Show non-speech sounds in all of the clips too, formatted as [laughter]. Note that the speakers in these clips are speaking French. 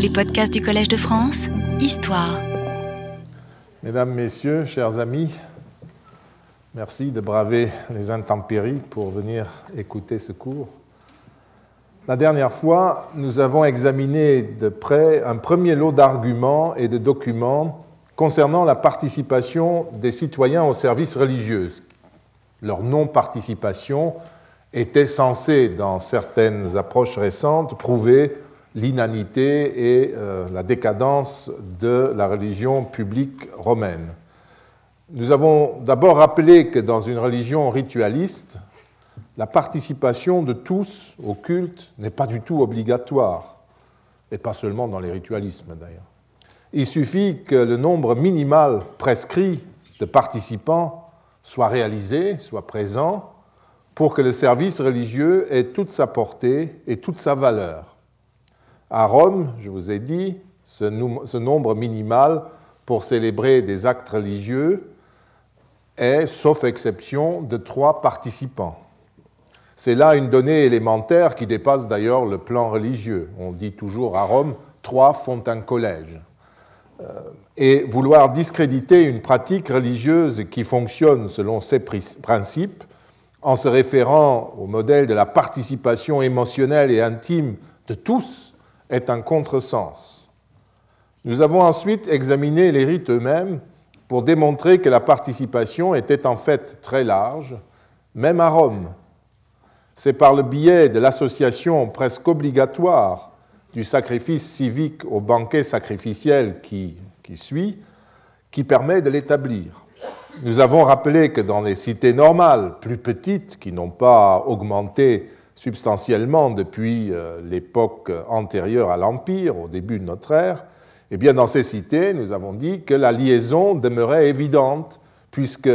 Les podcasts du Collège de France, Histoire. Mesdames, Messieurs, chers amis, merci de braver les intempéries pour venir écouter ce cours. La dernière fois, nous avons examiné de près un premier lot d'arguments et de documents concernant la participation des citoyens aux services religieux. Leur non-participation était censée, dans certaines approches récentes, prouver l'inanité et euh, la décadence de la religion publique romaine. Nous avons d'abord rappelé que dans une religion ritualiste, la participation de tous au culte n'est pas du tout obligatoire, et pas seulement dans les ritualismes d'ailleurs. Il suffit que le nombre minimal prescrit de participants soit réalisé, soit présent, pour que le service religieux ait toute sa portée et toute sa valeur. À Rome, je vous ai dit, ce, nombre minimal pour célébrer des actes religieux est, sauf exception, de trois participants. C'est là une donnée élémentaire qui dépasse d'ailleurs le plan religieux. On dit toujours à Rome, trois font un collège. Euh, et vouloir discréditer une pratique religieuse qui fonctionne selon ces principes, en se référant au modèle de la participation émotionnelle et intime de tous, est un contresens. Nous avons ensuite examiné les rites eux-mêmes pour démontrer que la participation était en fait très large, même à Rome. C'est par le biais de l'association presque obligatoire du sacrifice civique au banquet sacrificiel qui, qui suit qui permet de l'établir. Nous avons rappelé que dans les cités normales, plus petites, qui n'ont pas augmenté substantiellement depuis euh, l'époque antérieure à l'Empire, au début de notre ère, eh bien dans ces cités, nous avons dit que la liaison demeurait évidente, puisque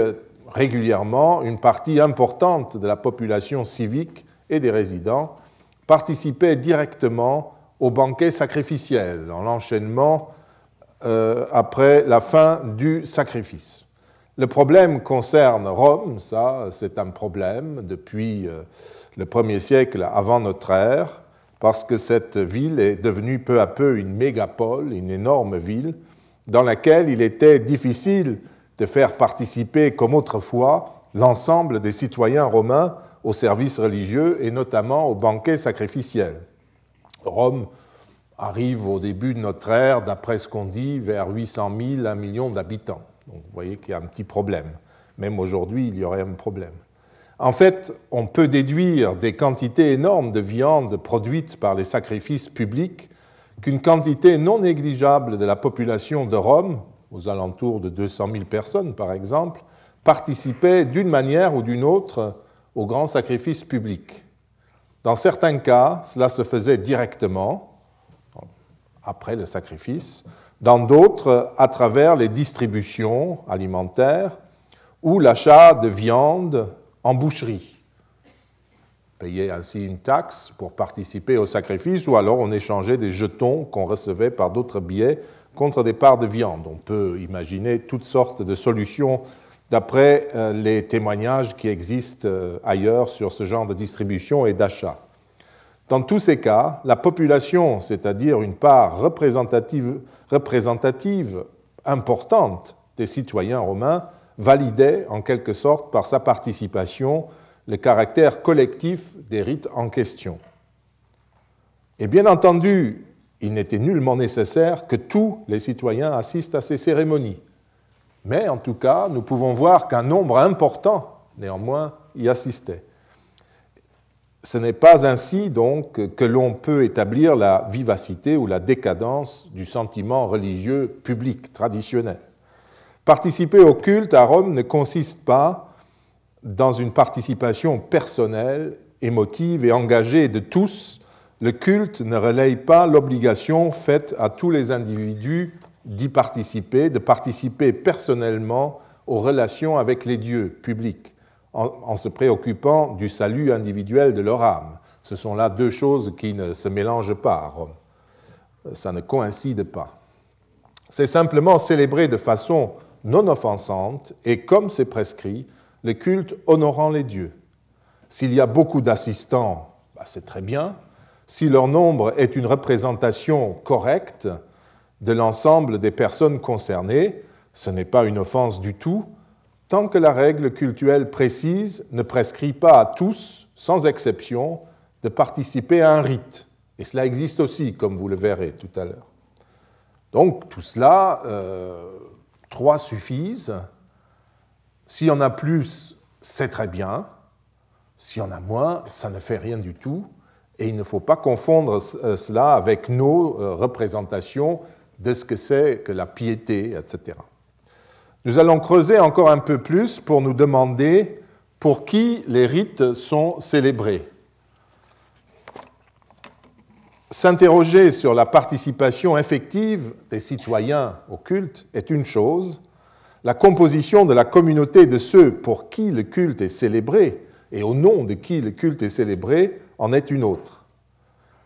régulièrement, une partie importante de la population civique et des résidents participait directement au banquet sacrificiel, dans l'enchaînement euh, après la fin du sacrifice. Le problème concerne Rome, ça c'est un problème depuis euh, le premier siècle avant notre ère, parce que cette ville est devenue peu à peu une mégapole, une énorme ville, dans laquelle il était difficile de faire participer, comme autrefois, l'ensemble des citoyens romains au service religieux et notamment au banquet sacrificiel. Rome arrive au début de notre ère, d'après ce qu'on dit, vers 800 000, 1 million d'habitants. Donc vous voyez qu'il y a un petit problème. Même aujourd'hui, il y aurait un problème. En fait, on peut déduire des quantités énormes de viande produites par les sacrifices publics qu'une quantité non négligeable de la population de Rome, aux alentours de 200 000 personnes par exemple, participait d'une manière ou d'une autre au grand sacrifice public. Dans certains cas, cela se faisait directement, après le sacrifice, dans d'autres, à travers les distributions alimentaires ou l'achat de viande en boucherie. Payer ainsi une taxe pour participer au sacrifice, ou alors on échangeait des jetons qu'on recevait par d'autres billets contre des parts de viande. On peut imaginer toutes sortes de solutions d'après euh, les témoignages qui existent euh, ailleurs sur ce genre de distribution et d'achat. Dans tous ces cas, la population, c'est-à-dire une part représentative, représentative importante des citoyens romains, validait en quelque sorte par sa participation le caractère collectif des rites en question. Et bien entendu, il n'était nullement nécessaire que tous les citoyens assistent à ces cérémonies. Mais en tout cas, nous pouvons voir qu'un nombre important, néanmoins, y assistait. Ce n'est pas ainsi donc que l'on peut établir la vivacité ou la décadence du sentiment religieux public traditionnel. Participer au culte à Rome ne consiste pas dans une participation personnelle, émotive et engagée de tous. Le culte ne relaye pas l'obligation faite à tous les individus d'y participer, de participer personnellement aux relations avec les dieux publics, en, se préoccupant du salut individuel de leur âme. Ce sont là deux choses qui ne se mélangent pas à Rome. Ça ne coïncide pas. C'est simplement célébrer de façon non offensante et, comme c'est prescrit, le culte honorant les dieux. S'il y a beaucoup d'assistants, bah, c'est très bien. si leur nombre est une représentation correcte de l'ensemble des personnes concernées, ce n'est pas une offense du tout, tant que la règle cultuelle précise ne prescrit pas à tous, sans exception, de participer à un rite. Et cela existe aussi, comme vous le verrez tout à l'heure. Donc tout cela, euh, trois suffisent. S'il y en a plus, c'est très bien. S'il y en a moins, ça ne fait rien du tout. Et il ne faut pas confondre euh, cela avec nos euh, représentations de ce que c'est que la piété, etc. Nous allons creuser encore un peu plus pour nous demander pour qui les rites sont célébrés. S'interroger sur la participation effective des citoyens au culte est une chose, la composition de la communauté de ceux pour qui le culte est célébré et au nom de qui le culte est célébré en est une autre.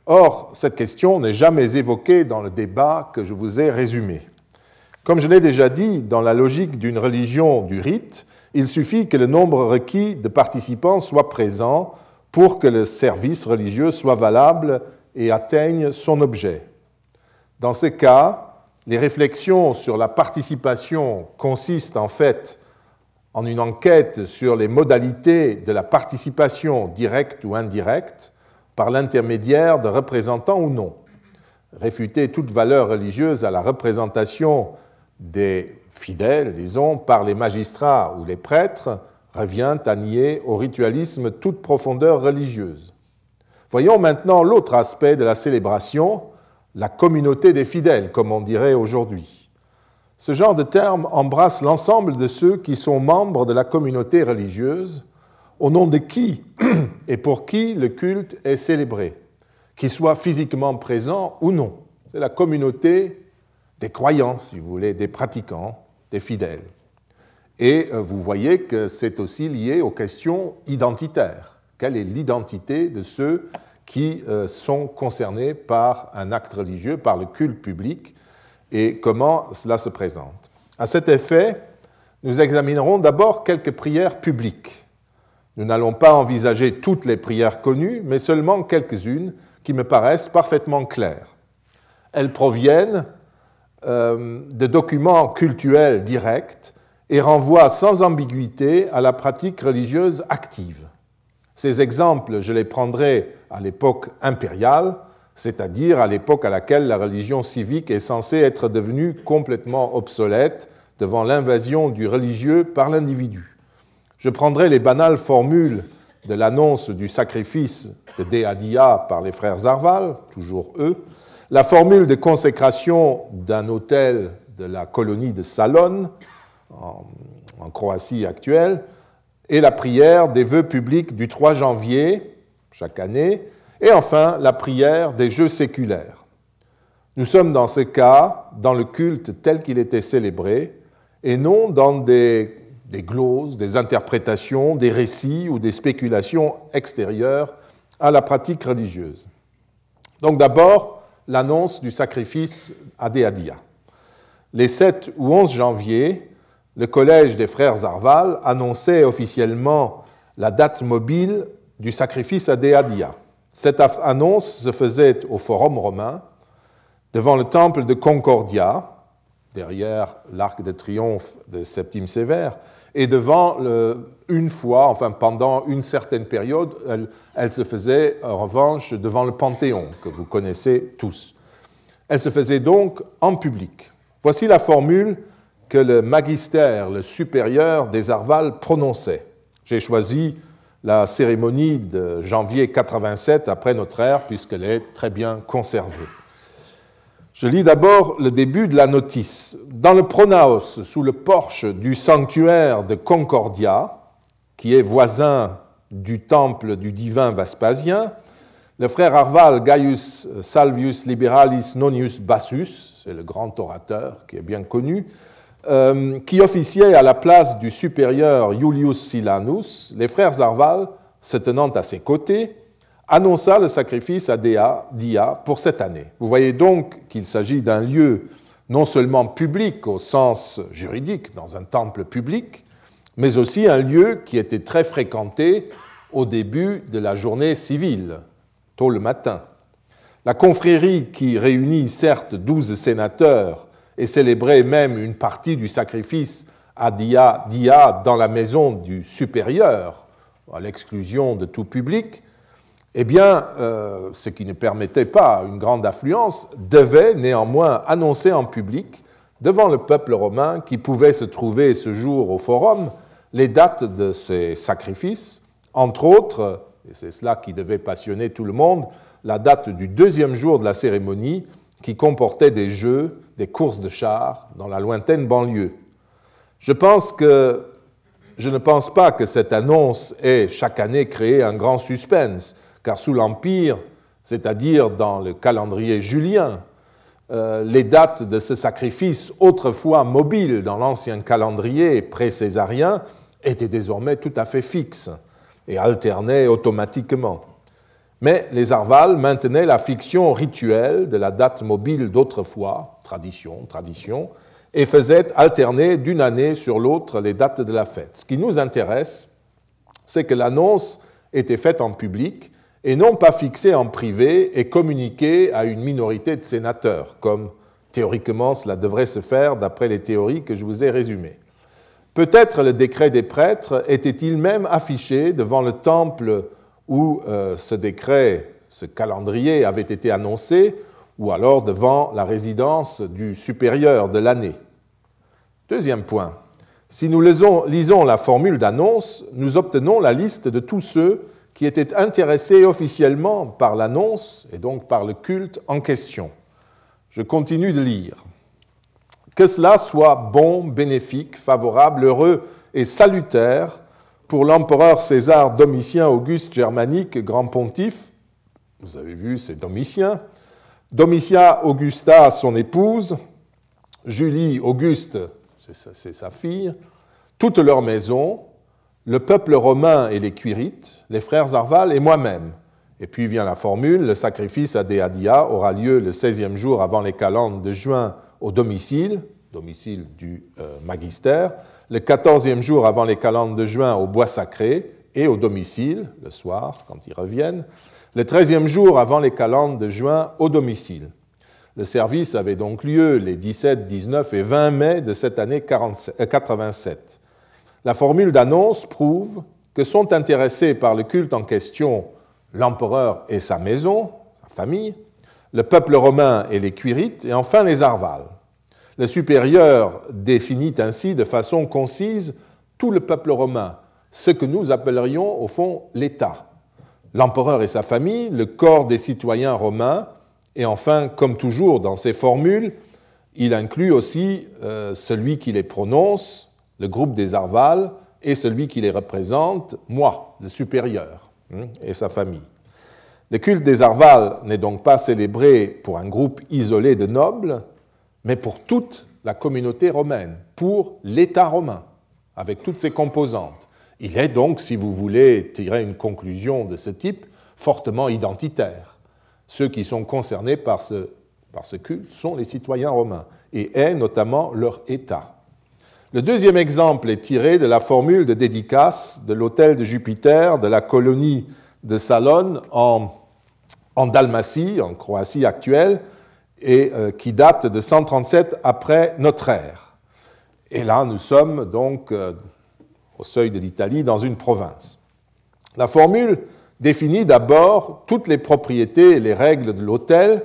Or, cette question n'est jamais évoquée dans le débat que je vous ai résumé. Comme je l'ai déjà dit, dans la logique d'une religion du rite, il suffit que le nombre requis de participants soit présent pour que le service religieux soit valable et atteigne son objet. Dans ce cas, les réflexions sur la participation consistent en fait en une enquête sur les modalités de la participation directe ou indirecte par l'intermédiaire de représentants ou non. Réfuter toute valeur religieuse à la représentation des fidèles, disons, par les magistrats ou les prêtres, revient à nier au ritualisme toute profondeur religieuse. Voyons maintenant l'autre aspect de la célébration, la communauté des fidèles, comme on dirait aujourd'hui. Ce genre de terme embrasse l'ensemble de ceux qui sont membres de la communauté religieuse, au nom de qui [clears throat] et pour qui le culte est célébré, qu'ils soient physiquement présents ou non. C'est la communauté des croyants, si vous voulez, des pratiquants, des fidèles. Et euh, vous voyez que c'est aussi lié aux questions identitaires. Quelle est l'identité de ceux qui euh, sont concernés par un acte religieux, par le culte public, et comment cela se présente À cet effet, nous examinerons d'abord quelques prières publiques. Nous n'allons pas envisager toutes les prières connues, mais seulement quelques-unes qui me paraissent parfaitement claires. Elles proviennent euh, de documents cultuels directs et renvoie sans ambiguïté à la pratique religieuse active. Ces exemples, je les prendrai à l'époque impériale, c'est-à-dire à, l'époque à laquelle la religion civique est censée être devenue complètement obsolète devant l'invasion du religieux par l'individu. Je prendrai les banales formules de l'annonce du sacrifice de Deadia par les frères Zarval, toujours eux, la formule de consécration d'un hôtel de la colonie de Salon, en, Croatie actuelle, et la prière des vœux publics du 3 janvier chaque année, et enfin la prière des jeux séculaires. Nous sommes dans ce cas dans le culte tel qu'il était célébré, et non dans des, des gloses, des interprétations, des récits ou des spéculations extérieures à la pratique religieuse. Donc d'abord, l'annonce du sacrifice à Deadia. Les 7 ou 11 janvier, le Collège des frères Zarval annonçait officiellement la date mobile du sacrifice à Deadia. Cette annonce se faisait au Forum romain, devant le temple de Concordia, derrière l'arc de triomphe de Septime Sévère, et devant, une fois, enfin pendant une certaine période, elle, se faisait en revanche devant le Panthéon, que vous connaissez tous. Elle se faisait donc en public. Voici la formule que le magistère, le supérieur des Arval prononçait. J'ai choisi la cérémonie de janvier 87 après notre ère, puisqu'elle est très bien conservée. Je lis d'abord le début de la notice. Dans le pronaos, sous le porche du sanctuaire de Concordia, qui est voisin du temple du divin Vespasien, le frère Arval Gaius Salvius Liberalis Nonius Bassus, c'est le grand orateur qui est bien connu, euh, qui officiait à la place du supérieur Julius Silanus, les frères Arval, se tenant à ses côtés, annonça le sacrifice à Dia pour cette année. Vous voyez donc qu'il s'agit d'un lieu non seulement public au sens juridique, dans un temple public, mais aussi un lieu qui était très fréquenté au début de la journée civile, tôt le matin. La confrérie qui réunit certes douze sénateurs et célébrait même une partie du sacrifice à Dia, Dia dans la maison du supérieur, à l'exclusion de tout public, eh bien, euh, ce qui ne permettait pas une grande affluence, devait néanmoins annoncer en public, devant le peuple romain qui pouvait se trouver ce jour au forum, les dates de ces sacrifices, entre autres, et c'est cela qui devait passionner tout le monde, la date du deuxième jour de la cérémonie qui comportait des jeux, des courses de chars dans la lointaine banlieue. Je pense que je ne pense pas que cette annonce ait chaque année créé un grand suspense, car sous l'Empire, c'est-à-dire dans le calendrier julien, euh, les dates de ce sacrifice, autrefois mobiles dans l'ancien calendrier pré-césarien, étaient désormais tout à fait fixes et alternaient automatiquement. Mais les Arvales maintenaient la fiction rituelle de la date mobile d'autrefois, tradition, tradition, et faisaient alterner d'une année sur l'autre les dates de la fête. Ce qui nous intéresse, c'est que l'annonce était faite en public et non pas fixée en privé et communiquée à une minorité de sénateurs, comme théoriquement cela devrait se faire d'après les théories que je vous ai résumées. Peut-être le décret des prêtres était-il même affiché devant le temple où euh, ce décret, ce calendrier avait été annoncé, ou alors devant la résidence du supérieur de l'année. Deuxième point, si nous lisons, lisons la formule d'annonce, nous obtenons la liste de tous ceux qui étaient intéressés officiellement par l'annonce et donc par le culte en question. Je continue de lire. Que cela soit bon, bénéfique, favorable, heureux et salutaire pour l'empereur César Domitien Auguste Germanique, grand pontife, vous avez vu, c'est Domitien, Domitia Augusta, son épouse, Julie Auguste, c'est sa fille, toute leur maison, le peuple romain et les Cuirites, les frères Arval et moi-même. Et puis vient la formule, le sacrifice à Deadia aura lieu le 16e jour avant les calendes de juin au domicile, domicile du euh, magistère, le 14e jour avant les calendes de juin au bois sacré et au domicile, le soir, quand ils reviennent, le 13e jour avant les calendes de juin au domicile. Le service avait donc lieu les 17, 19 et 20 mai de cette année 87. Euh, la formule d'annonce prouve que sont intéressés par le culte en question l'empereur et sa maison, sa famille, le peuple romain et les cuirites, et enfin les arvales. Le supérieur définit ainsi de façon concise tout le peuple romain, ce que nous appellerions au fond l'État. L'empereur et sa famille, le corps des citoyens romains, et enfin, comme toujours dans ces formules, il inclut aussi euh, celui qui les prononce, le groupe des Arvales, et celui qui les représente, moi, le supérieur, hein, et sa famille. Le culte des Arvales n'est donc pas célébré pour un groupe isolé de nobles, mais pour toute la communauté romaine, pour l'État romain, avec toutes ses composantes. Il est donc, si vous voulez tirer une conclusion de ce type, fortement identitaire ceux qui sont concernés par ce, culte sont les citoyens romains et est notamment leur État. Le deuxième exemple est tiré de la formule de dédicace de l'hôtel de Jupiter de la colonie de Salone en Dalmatie, en Croatie actuelle, et euh, qui date de 137 après notre ère. Et là, nous sommes donc euh, au seuil de l'Italie, dans une province. La formule définit d'abord toutes les propriétés et les règles de l'hôtel,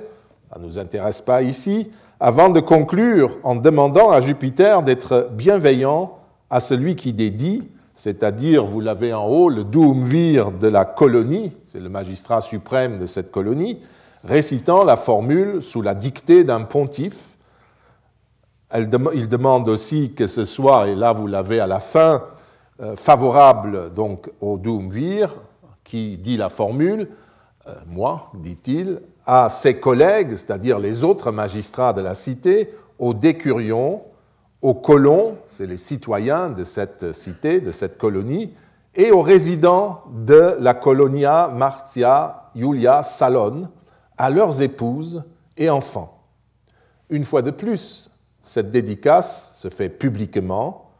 ça ne nous intéresse pas ici, avant de conclure en demandant à Jupiter d'être bienveillant à celui qui dédie, c'est-à-dire, vous l'avez en haut, le doumvir de la colonie, c'est le magistrat suprême de cette colonie, récitant la formule sous la dictée d'un pontife. il demande aussi que ce soit, et là vous l'avez à la fin, euh, favorable donc au doumvir, qui dit la formule, euh, moi, dit-il, à ses collègues, c'est-à-dire les autres magistrats de la cité, aux décurions, aux colons, c'est les citoyens de cette cité, de cette colonie, et aux résidents de la colonia Martia Julia Salon, à leurs épouses et enfants. Une fois de plus, cette dédicace se fait publiquement,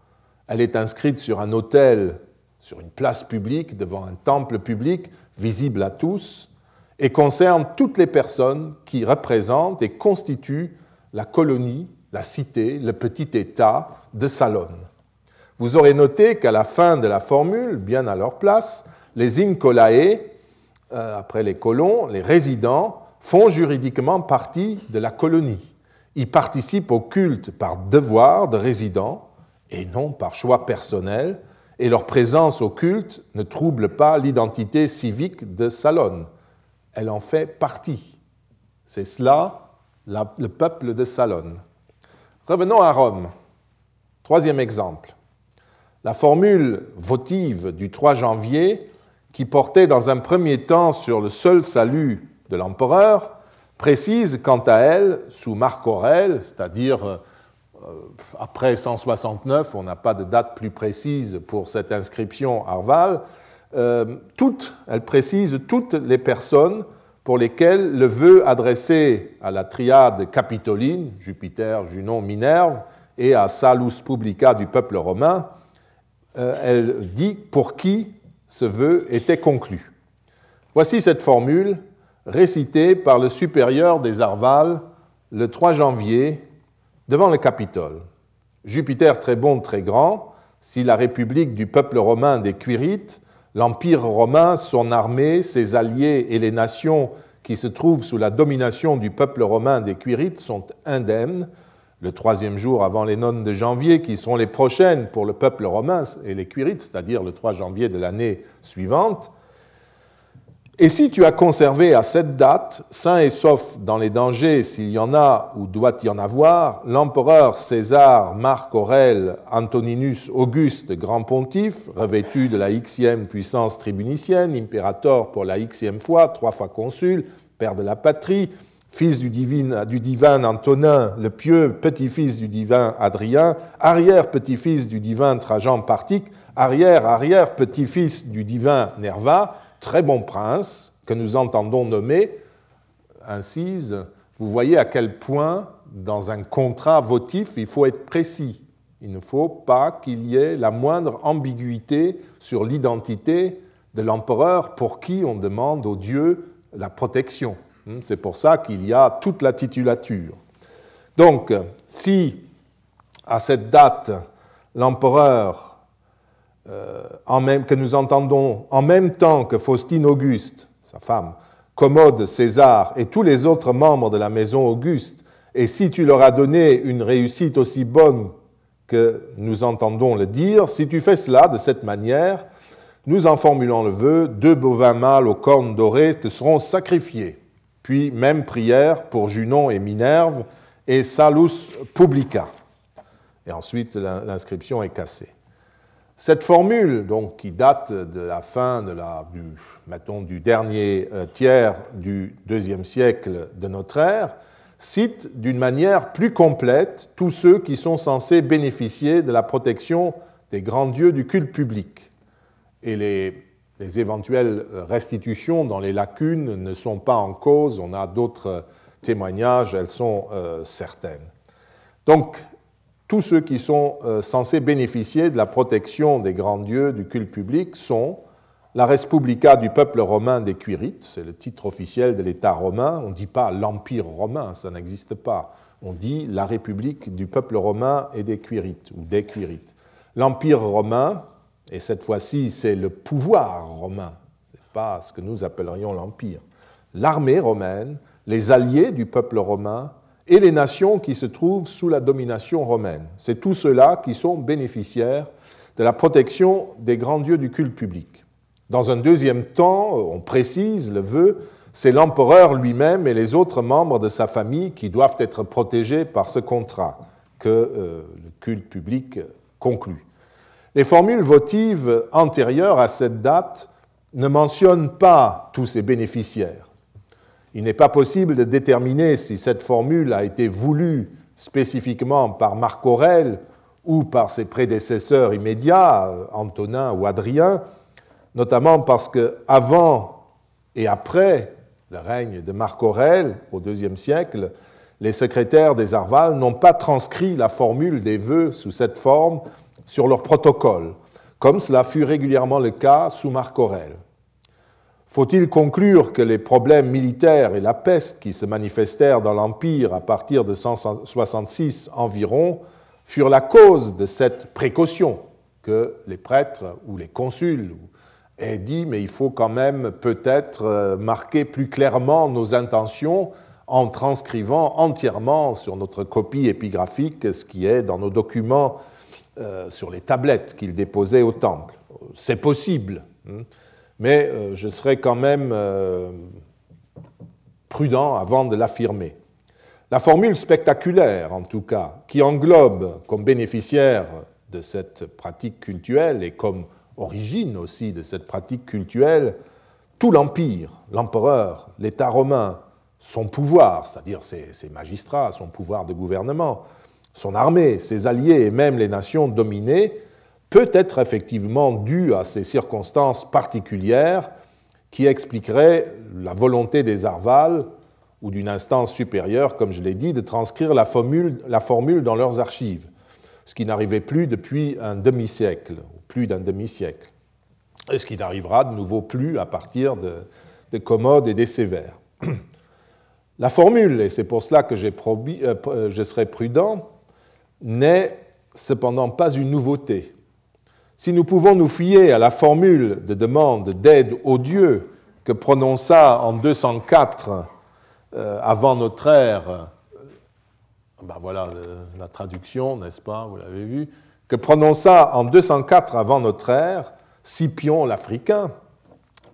elle est inscrite sur un autel sur une place publique, devant un temple public, visible à tous, et concerne toutes les personnes qui représentent et constituent la colonie, la cité, le petit État de Salone. Vous aurez noté qu'à la fin de la formule, bien à leur place, les incolae, euh, après les colons, les résidents, font juridiquement partie de la colonie. Ils participent au culte par devoir de résident et non par choix personnel, et leur présence au culte ne trouble pas l'identité civique de Salone. Elle en fait partie. C'est cela le peuple de Salone. Revenons à Rome. Troisième exemple. La formule votive du 3 janvier, qui portait dans un premier temps sur le seul salut de l'empereur, précise quant à elle, sous Marc Aurèle, c'est-à-dire euh, après 169, on n'a pas de date plus précise pour cette inscription Arval, euh, elle précise toutes les personnes pour lesquelles le vœu adressé à la triade capitoline, Jupiter, Junon, Minerve, et à Salus Publica du peuple romain, euh, elle dit pour qui ce vœu était conclu. Voici cette formule récitée par le supérieur des Arvales le 3 janvier devant le Capitole. Jupiter très bon, très grand, si la république du peuple romain des Quirites, l'Empire romain, son armée, ses alliés et les nations qui se trouvent sous la domination du peuple romain des Quirites sont indemnes, le troisième jour avant les nonnes de janvier, qui seront les prochaines pour le peuple romain et les Quirites, c'est-à-dire le 3 janvier de l'année suivante, et si tu as conservé à cette date, sain et sauf dans les dangers s'il y en a ou doit y en avoir, l'empereur César Marc Aurèle Antoninus Auguste, grand pontife, revêtu de la xième puissance tribunicienne, impérator pour la xième fois, trois fois consul, père de la patrie, fils du divin, du divin Antonin, le pieux petit-fils du divin Adrien, arrière-petit-fils du divin Trajan Partique, arrière-arrière-petit-fils du divin Nerva, très bon prince que nous entendons nommer, incise, vous voyez à quel point dans un contrat votif, il faut être précis. Il ne faut pas qu'il y ait la moindre ambiguïté sur l'identité de l'empereur pour qui on demande au Dieu la protection. Hmm, c'est pour ça qu'il y a toute la titulature. Donc, si à cette date, l'empereur même, que nous entendons en même temps que Faustine Auguste, sa femme, Commode César et tous les autres membres de la maison Auguste, et si tu leur as donné une réussite aussi bonne que nous entendons le dire, si tu fais cela de cette manière, nous en formulons le vœu, deux bovins mâles aux cornes dorées te seront sacrifiés. Puis même prière pour Junon et Minerve et Salus Publica. Et ensuite l'inscription est cassée. Cette formule, donc, qui date de la fin de la, du, mettons, du dernier euh, tiers du deuxième siècle de notre ère, cite d'une manière plus complète tous ceux qui sont censés bénéficier de la protection des grands dieux du culte public. Et les, les éventuelles restitutions dans les lacunes ne sont pas en cause, on a d'autres témoignages, elles sont euh, certaines. Donc, tous ceux qui sont euh, censés bénéficier de la protection des grands dieux du culte public sont la Respublica du peuple romain des Quirites, c'est le titre officiel de l'État romain, on ne dit pas l'Empire romain, ça n'existe pas, on dit la République du peuple romain et des Quirites, ou des Quirites. L'Empire romain, et cette fois-ci c'est le pouvoir romain, ce n'est pas ce que nous appellerions l'Empire, l'armée romaine, les alliés du peuple romain, et les nations qui se trouvent sous la domination romaine. C'est tous ceux-là qui sont bénéficiaires de la protection des grands dieux du culte public. Dans un deuxième temps, on précise le vœu, c'est l'empereur lui-même et les autres membres de sa famille qui doivent être protégés par ce contrat que euh, le culte public conclut. Les formules votives antérieures à cette date ne mentionnent pas tous ces bénéficiaires. Il n'est pas possible de déterminer si cette formule a été voulue spécifiquement par Marc Aurèle ou par ses prédécesseurs immédiats, Antonin ou Adrien, notamment parce que avant et après le règne de Marc Aurèle au IIe siècle, les secrétaires des Arvales n'ont pas transcrit la formule des vœux sous cette forme sur leur protocole, comme cela fut régulièrement le cas sous Marc Aurèle. Faut-il conclure que les problèmes militaires et la peste qui se manifestèrent dans l'Empire à partir de 166 environ furent la cause de cette précaution que les prêtres ou les consuls aient dit, mais il faut quand même peut-être euh, marquer plus clairement nos intentions en transcrivant entièrement sur notre copie épigraphique ce qui est dans nos documents euh, sur les tablettes qu'ils déposaient au temple. C'est possible. Hein mais euh, je serai quand même euh, prudent avant de l'affirmer. La formule spectaculaire, en tout cas, qui englobe comme bénéficiaire de cette pratique cultuelle et comme origine aussi de cette pratique cultuelle tout l'Empire, l'empereur, l'État romain, son pouvoir, c'est-à-dire ses, magistrats, son pouvoir de gouvernement, son armée, ses alliés et même les nations dominées, peut être effectivement dû à ces circonstances particulières qui expliqueraient la volonté des Arvales ou d'une instance supérieure, comme je l'ai dit, de transcrire la formule, dans leurs archives, ce qui n'arrivait plus depuis un demi-siècle, plus d'un demi-siècle, et ce qui n'arrivera de nouveau plus à partir de, des Commodes et des Sévères. [clears throat] La formule, et c'est pour cela que euh, je serai prudent, n'est cependant pas une nouveauté. Si nous pouvons nous fier à la formule de demande d'aide aux dieux que prononça en 204 euh, avant notre ère, euh, ben voilà la traduction, n'est-ce pas, vous l'avez vu, que prononça en 204 avant notre ère Scipion l'Africain,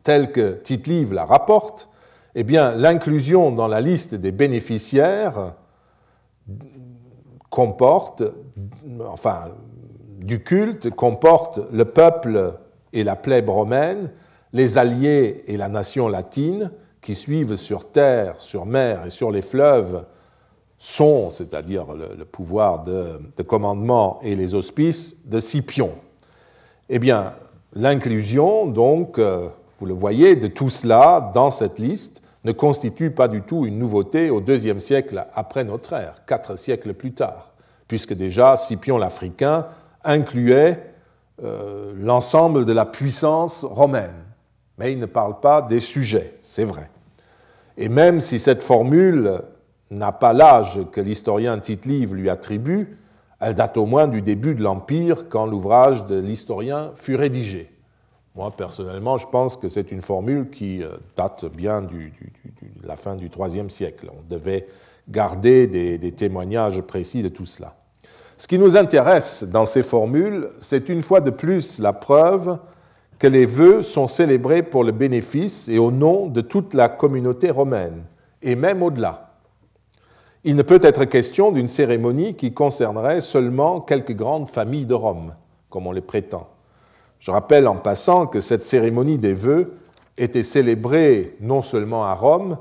tel que Tite-Live la rapporte, eh bien, l'inclusion dans la liste des bénéficiaires comporte, enfin, du culte comporte le peuple et la plèbe romaine, les alliés et la nation latine, qui suivent sur terre, sur mer et sur les fleuves sont, c'est-à-dire le, pouvoir de, de, commandement et les auspices de Scipion. Eh bien, l'inclusion, donc, euh, vous le voyez, de tout cela dans cette liste ne constitue pas du tout une nouveauté au deuxième siècle après notre ère, quatre siècles plus tard, puisque déjà Scipion l'Africain incluait euh, l'ensemble de la puissance romaine, mais il ne parle pas des sujets, c'est vrai. Et même si cette formule n'a pas l'âge que l'historien Tite-Live lui attribue, elle date au moins du début de l'Empire quand l'ouvrage de l'historien fut rédigé. Moi, personnellement, je pense que c'est une formule qui euh, date bien de la fin du IIIe siècle. On devait garder des témoignages précis de tout cela. Ce qui nous intéresse dans ces formules, c'est une fois de plus la preuve que les vœux sont célébrés pour le bénéfice et au nom de toute la communauté romaine, et même au-delà. Il ne peut être question d'une cérémonie qui concernerait seulement quelques grandes familles de Rome, comme on les prétend. Je rappelle en passant que cette cérémonie des vœux était célébrée non seulement à Rome,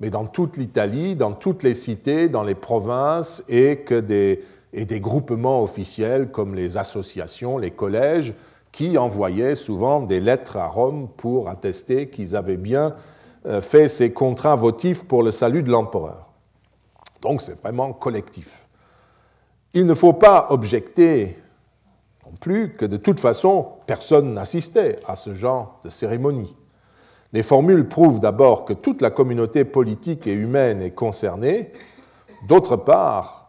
mais dans toute l'Italie, dans toutes les cités, dans les provinces, et que des et des groupements officiels comme les associations, les collèges, qui envoyaient souvent des lettres à Rome pour attester qu'ils avaient bien euh, fait ces contrats votifs pour le salut de l'empereur. Donc c'est vraiment collectif. Il ne faut pas objecter non plus que de toute façon, personne n'assistait à ce genre de cérémonie. Les formules prouvent d'abord que toute la communauté politique et humaine est concernée. D'autre part,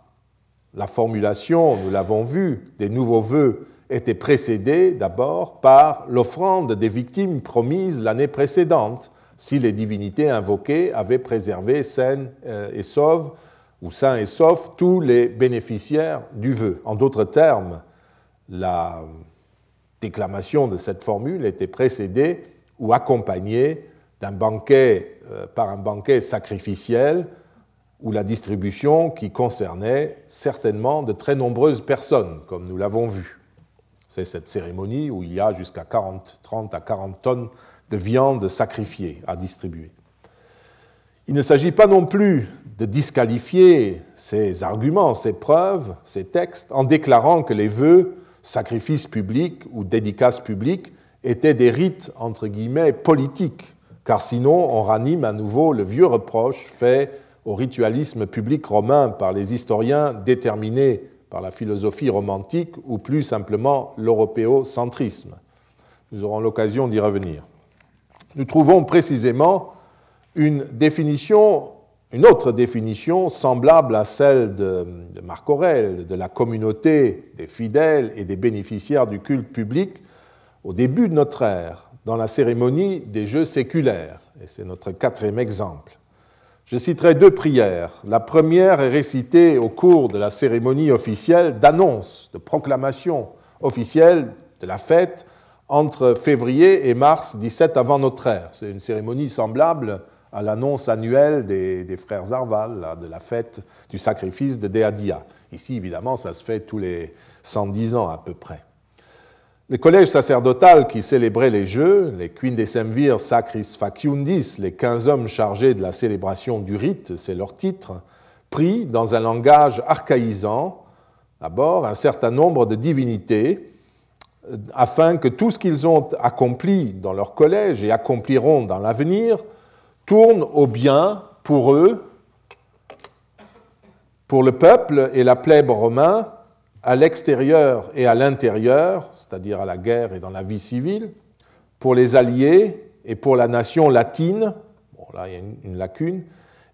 la formulation, nous l'avons vu, des nouveaux vœux était précédée d'abord par l'offrande des victimes promises l'année précédente, si les divinités invoquées avaient préservé euh, et sains et saufs tous les bénéficiaires du vœu. En d'autres termes, la déclamation de cette formule était précédée ou accompagnée d'un banquet, euh, par un banquet sacrificiel ou la distribution qui concernait certainement de très nombreuses personnes, comme nous l'avons vu. C'est cette cérémonie où il y a jusqu'à 30 à 40 tonnes de viande sacrifiée à distribuer. Il ne s'agit pas non plus de disqualifier ces arguments, ces preuves, ces textes, en déclarant que les vœux, sacrifices publics ou dédicaces publiques étaient des rites, entre guillemets, politiques, car sinon on ranime à nouveau le vieux reproche fait au ritualisme public romain par les historiens déterminés par la philosophie romantique ou plus simplement l'européocentrisme. Nous aurons l'occasion d'y revenir. nous trouvons précisément une définition, une autre définition semblable à celle de, Marc Aurèle, de la communauté des fidèles et des bénéficiaires du culte public au début de notre ère, dans la cérémonie des jeux séculaires. Et c'est notre quatrième exemple. Je citerai deux prières. La première est récitée au cours de la cérémonie officielle d'annonce, de proclamation officielle de la fête entre février et mars 17 avant notre ère. C'est une cérémonie semblable à l'annonce annuelle des, frères Zarval, de la fête du sacrifice de Deadia. Ici, évidemment, ça se fait tous les 110 ans à peu près. Le collège sacerdotal qui célébrait les Jeux, les Quindecemvir Sacris Faciundis, les 15 hommes chargés de la célébration du rite, c'est leur titre, prit dans un langage archaïsant, d'abord, un certain nombre de divinités, afin que tout ce qu'ils ont accompli dans leur collège et accompliront dans l'avenir tourne au bien pour eux, pour le peuple et la plèbe romain, à l'extérieur et à l'intérieur, c'est-à-dire à la guerre et dans la vie civile, pour les alliés et pour la nation latine, bon là il y a une, lacune,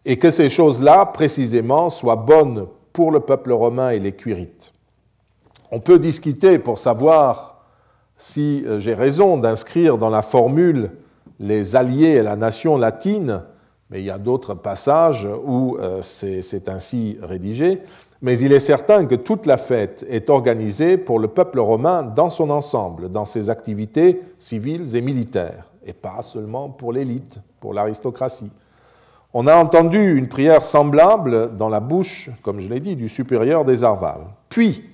et que ces choses-là, précisément, soient bonnes pour le peuple romain et les cuirites. On peut discuter pour savoir si euh, j'ai raison d'inscrire dans la formule les alliés et la nation latine, mais il y a d'autres passages où euh, c'est ainsi rédigé, mais il est certain que toute la fête est organisée pour le peuple romain dans son ensemble, dans ses activités civiles et militaires, et pas seulement pour l'élite, pour l'aristocratie. On a entendu une prière semblable dans la bouche, comme je l'ai dit, du supérieur des Arvales. Puis,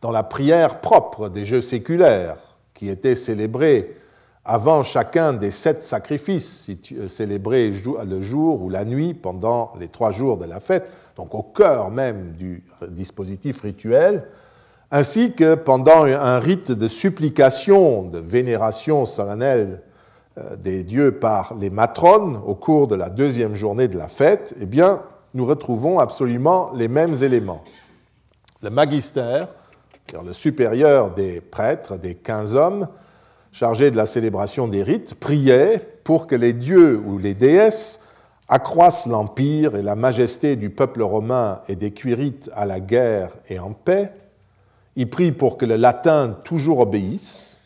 dans la prière propre des jeux séculaires, qui était célébrée avant chacun des sept sacrifices euh, célébrés le jour ou la nuit pendant les trois jours de la fête, donc au cœur même du dispositif rituel, ainsi que pendant un rite de supplication, de vénération solennelle euh, des dieux par les matrones au cours de la deuxième journée de la fête, eh bien, nous retrouvons absolument les mêmes éléments. Le magistère, le supérieur des prêtres, des quinze hommes, chargé de la célébration des rites, priait pour que les dieux ou les déesses accroissent l'empire et la majesté du peuple romain et des cuirites à la guerre et en paix. Il prie pour que le latin toujours obéisse,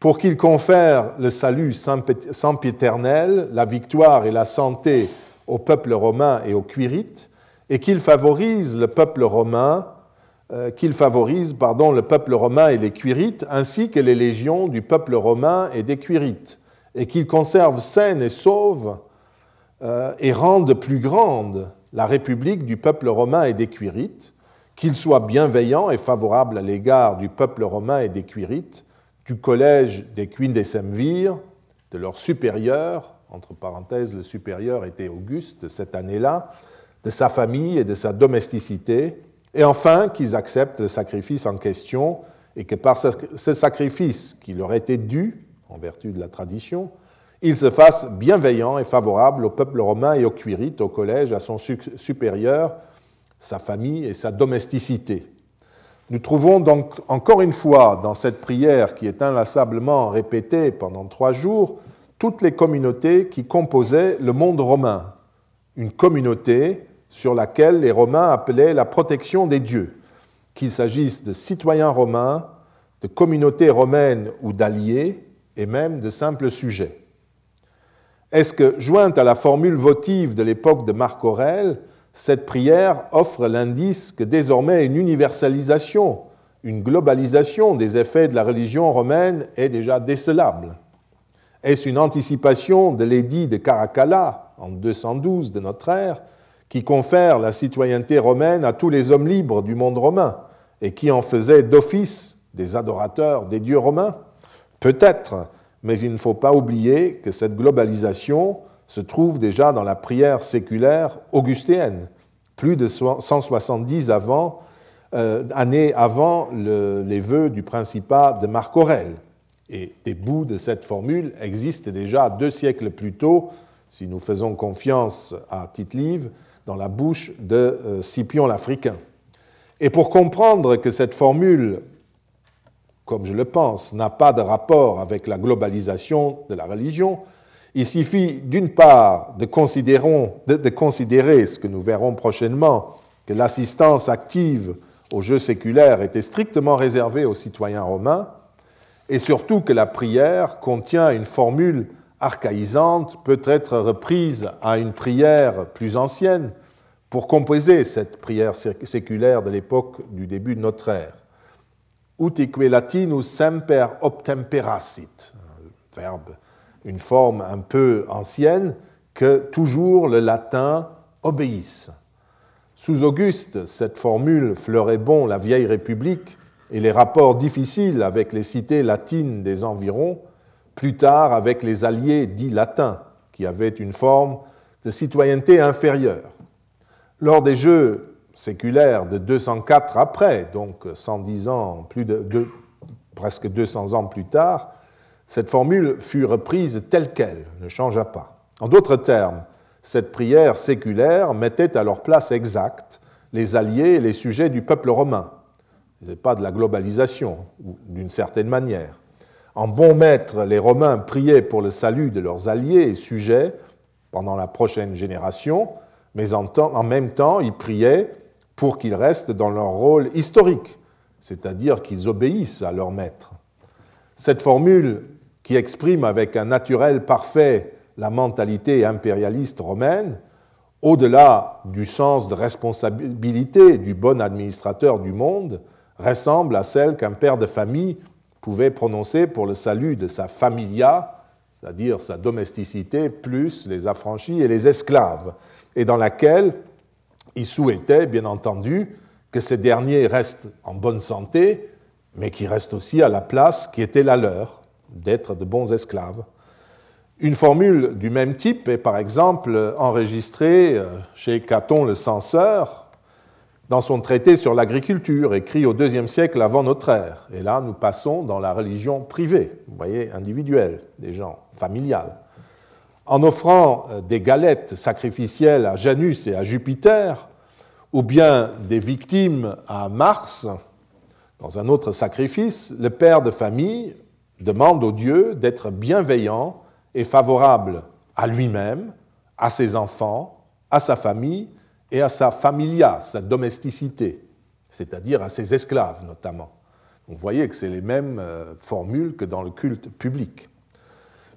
pour qu'il confère le salut sempiternel, la victoire et la santé au peuple romain et aux cuirites, et qu'il favorise le peuple romain euh, qu'il favorise pardon, le peuple romain et les cuirites, ainsi que les légions du peuple romain et des cuirites, et qu'il conserve saine et sauve euh, et rende plus grande la république du peuple romain et des cuirites, qu'il soit bienveillant et favorable à l'égard du peuple romain et des cuirites, du collège des Quindecemvir, de leur supérieur, entre parenthèses, le supérieur était Auguste cette année-là, de sa famille et de sa domesticité, et enfin, qu'ils acceptent le sacrifice en question et que par ce sacrifice qui leur était dû, en vertu de la tradition, ils se fassent bienveillants et favorables au peuple romain et aux cuirites, au collège, à son supérieur, sa famille et sa domesticité. Nous trouvons donc encore une fois dans cette prière qui est inlassablement répétée pendant trois jours toutes les communautés qui composaient le monde romain. Une communauté sur laquelle les Romains appelaient la protection des dieux, qu'il s'agisse de citoyens romains, de communautés romaines ou d'alliés, et même de simples sujets. Est-ce que, jointe à la formule votive de l'époque de Marc Aurèle, cette prière offre l'indice que désormais une universalisation, une globalisation des effets de la religion romaine est déjà décelable? Est-ce une anticipation de l'édit de Caracalla en 212 de notre ère, qui confère la citoyenneté romaine à tous les hommes libres du monde romain et qui en faisait d'office des adorateurs des dieux romains? Peut-être, mais il ne faut pas oublier que cette globalisation se trouve déjà dans la prière séculaire augustéenne, plus de 170 avant, euh, années avant les vœux du principat de Marc Aurèle. Et des bouts de cette formule existent déjà deux siècles plus tôt, si nous faisons confiance à Tite-Live, dans la bouche de euh, Scipion l'Africain. Et pour comprendre que cette formule comme je le pense, n'a pas de rapport avec la globalisation de la religion, il suffit d'une part de, considérer ce que nous verrons prochainement, que l'assistance active aux jeux séculaires était strictement réservée aux citoyens romains, et surtout que la prière contient une formule archaïsante, peut être reprise à une prière plus ancienne pour composer cette prière séculaire de l'époque du début de notre ère utique latinus semper obtemperacit, verbe, une forme un peu ancienne, que toujours le latin obéisse. Sous Auguste, cette formule fleurait bon la vieille République et les rapports difficiles avec les cités latines des environs, plus tard avec les alliés dits latins, qui avaient une forme de citoyenneté inférieure. Lors des Jeux séculaire de 204 après, donc 110 ans, plus de, presque 200 ans plus tard, cette formule fut reprise telle qu'elle, ne changea pas. En d'autres termes, cette prière séculaire mettait à leur place exacte les alliés et les sujets du peuple romain. Ce n'est pas de la globalisation, d'une certaine manière. En bon maître, les Romains priaient pour le salut de leurs alliés et sujets pendant la prochaine génération, mais en, en même temps, ils priaient pour qu'ils restent dans leur rôle historique, c'est-à-dire qu'ils obéissent à leur maître. Cette formule qui exprime avec un naturel parfait la mentalité impérialiste romaine, au-delà du sens de responsabilité du bon administrateur du monde, ressemble à celle qu'un père de famille pouvait prononcer pour le salut de sa familia, c'est-à-dire sa domesticité, plus les affranchis et les esclaves, et dans laquelle il souhaitait, bien entendu, que ces derniers restent en bonne santé, mais qu'ils restent aussi à la place qui était la leur, d'être de bons esclaves. Une formule du même type est par exemple enregistrée euh, chez Caton le censeur dans son traité sur l'agriculture, écrit au IIe siècle avant notre ère. Et là, nous passons dans la religion privée, vous voyez, individuelle, des gens, familiale en offrant euh, des galettes sacrificielles à Janus et à Jupiter, ou bien des victimes à Mars, dans un autre sacrifice, le père de famille demande au Dieu d'être bienveillant et favorable à lui-même, à ses enfants, à sa famille et à sa familia, sa domesticité, c'est-à-dire à ses esclaves notamment. Vous voyez que c'est les mêmes euh, formules que dans le culte public.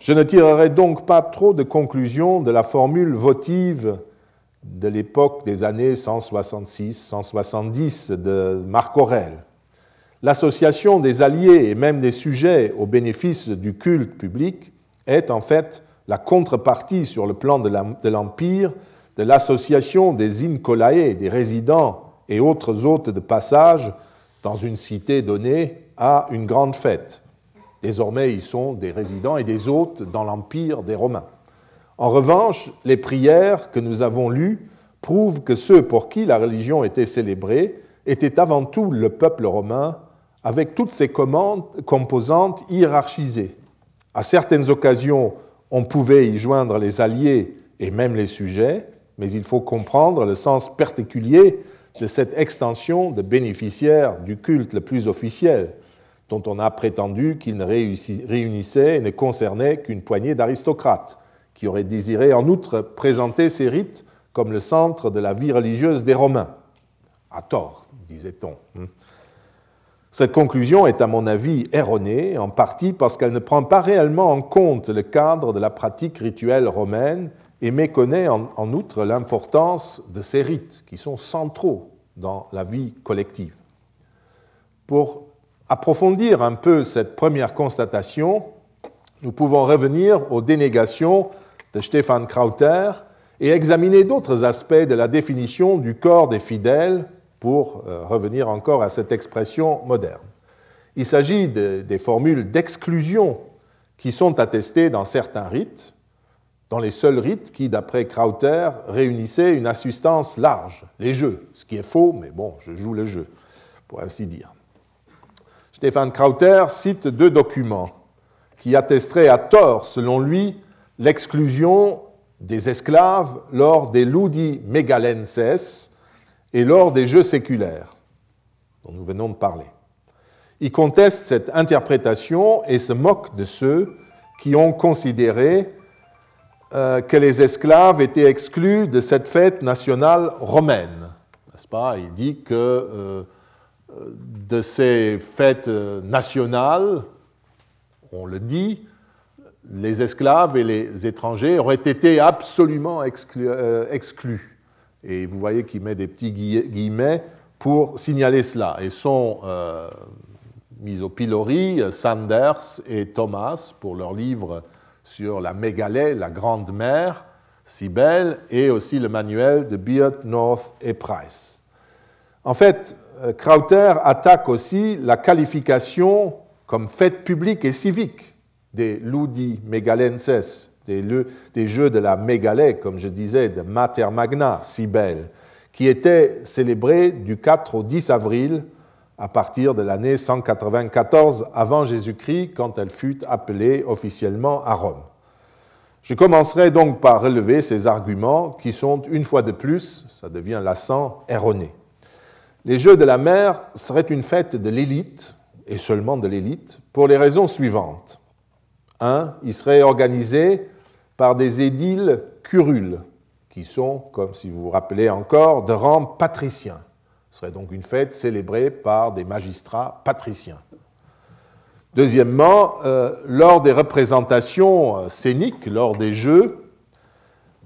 Je ne tirerai donc pas trop de conclusions de la formule votive de l'époque des années 166-170 de Marc Aurèle. L'association des alliés et même des sujets au bénéfice du culte public est en fait la contrepartie sur le plan de l'Empire de l'association des incolae, des résidents et autres hôtes de passage dans une cité donnée à une grande fête. Désormais, ils sont des résidents et des hôtes dans l'empire des Romains. En revanche, les prières que nous avons lues prouvent que ceux pour qui la religion était célébrée étaient avant tout le peuple romain, avec toutes ses composantes hiérarchisées. À certaines occasions, on pouvait y joindre les alliés et même les sujets, mais il faut comprendre le sens particulier de cette extension de bénéficiaires du culte le plus officiel, dont on a prétendu qu'il ne réunissait et ne concernait qu'une poignée d'aristocrates, qui auraient désiré en outre présenter ces rites comme le centre de la vie religieuse des Romains. À tort, disait-on. Cette conclusion est à mon avis erronée, en partie parce qu'elle ne prend pas réellement en compte le cadre de la pratique rituelle romaine et méconnaît en, en outre l'importance de ces rites qui sont centraux dans la vie collective. Pour approfondir un peu cette première constatation, nous pouvons revenir aux dénégations de Stefan Krauter et examiner d'autres aspects de la définition du corps des fidèles pour euh, revenir encore à cette expression moderne. Il s'agit des formules d'exclusion qui sont attestées dans certains rites, dans les seuls rites qui, d'après Krauter, réunissaient une assistance large, les jeux, ce qui est faux, mais bon, je joue le jeu, pour ainsi dire. Stéphane Krauter cite deux documents qui attesteraient à tort, selon lui, l'exclusion des esclaves lors des ludi megalenses et lors des jeux séculaires dont nous venons de parler. Il conteste cette interprétation et se moque de ceux qui ont considéré euh, que les esclaves étaient exclus de cette fête nationale romaine. N'est-ce pas? Il dit que euh, de ces fêtes nationales, on le dit, les esclaves et les étrangers auraient été absolument euh, exclus. Et vous voyez qu'il met des petits guillemets pour signaler cela. Et sont euh, mis au pilori Sanders et Thomas pour leur livre sur la mégalée, la grande mer, si belle, et aussi le manuel de Beard, North et Price. En fait, euh, Crowther attaque aussi la qualification comme fête publique et civique des ludi megalenses, des, des, jeux de la mégalée, comme je disais, de Mater Magna, si belle, qui étaient célébrés du 4 au 10 avril à partir de l'année 194 avant Jésus-Christ, quand elle fut appelée officiellement à Rome. Je commencerai donc par relever ces arguments qui sont, une fois de plus, ça devient lassant, erronés. Les Jeux de la mer seraient une fête de l'élite, et seulement de l'élite, pour les raisons suivantes. Un, il serait organisé par des édiles curules, qui sont, comme si vous vous rappelez encore, de rang patricien. Ce serait donc une fête célébrée par des magistrats patriciens. Deuxièmement, euh, lors des représentations euh, scéniques, lors des jeux,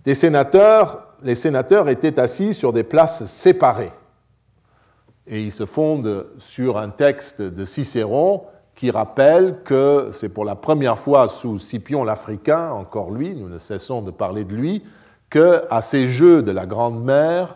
les sénateurs étaient assis sur des places séparées. Et ils se fondent sur un texte de Cicéron qui rappelle que c'est pour la première fois sous Scipion l'Africain, encore lui, nous ne cessons de parler de lui, qu'à ces Jeux de la Grande Mer,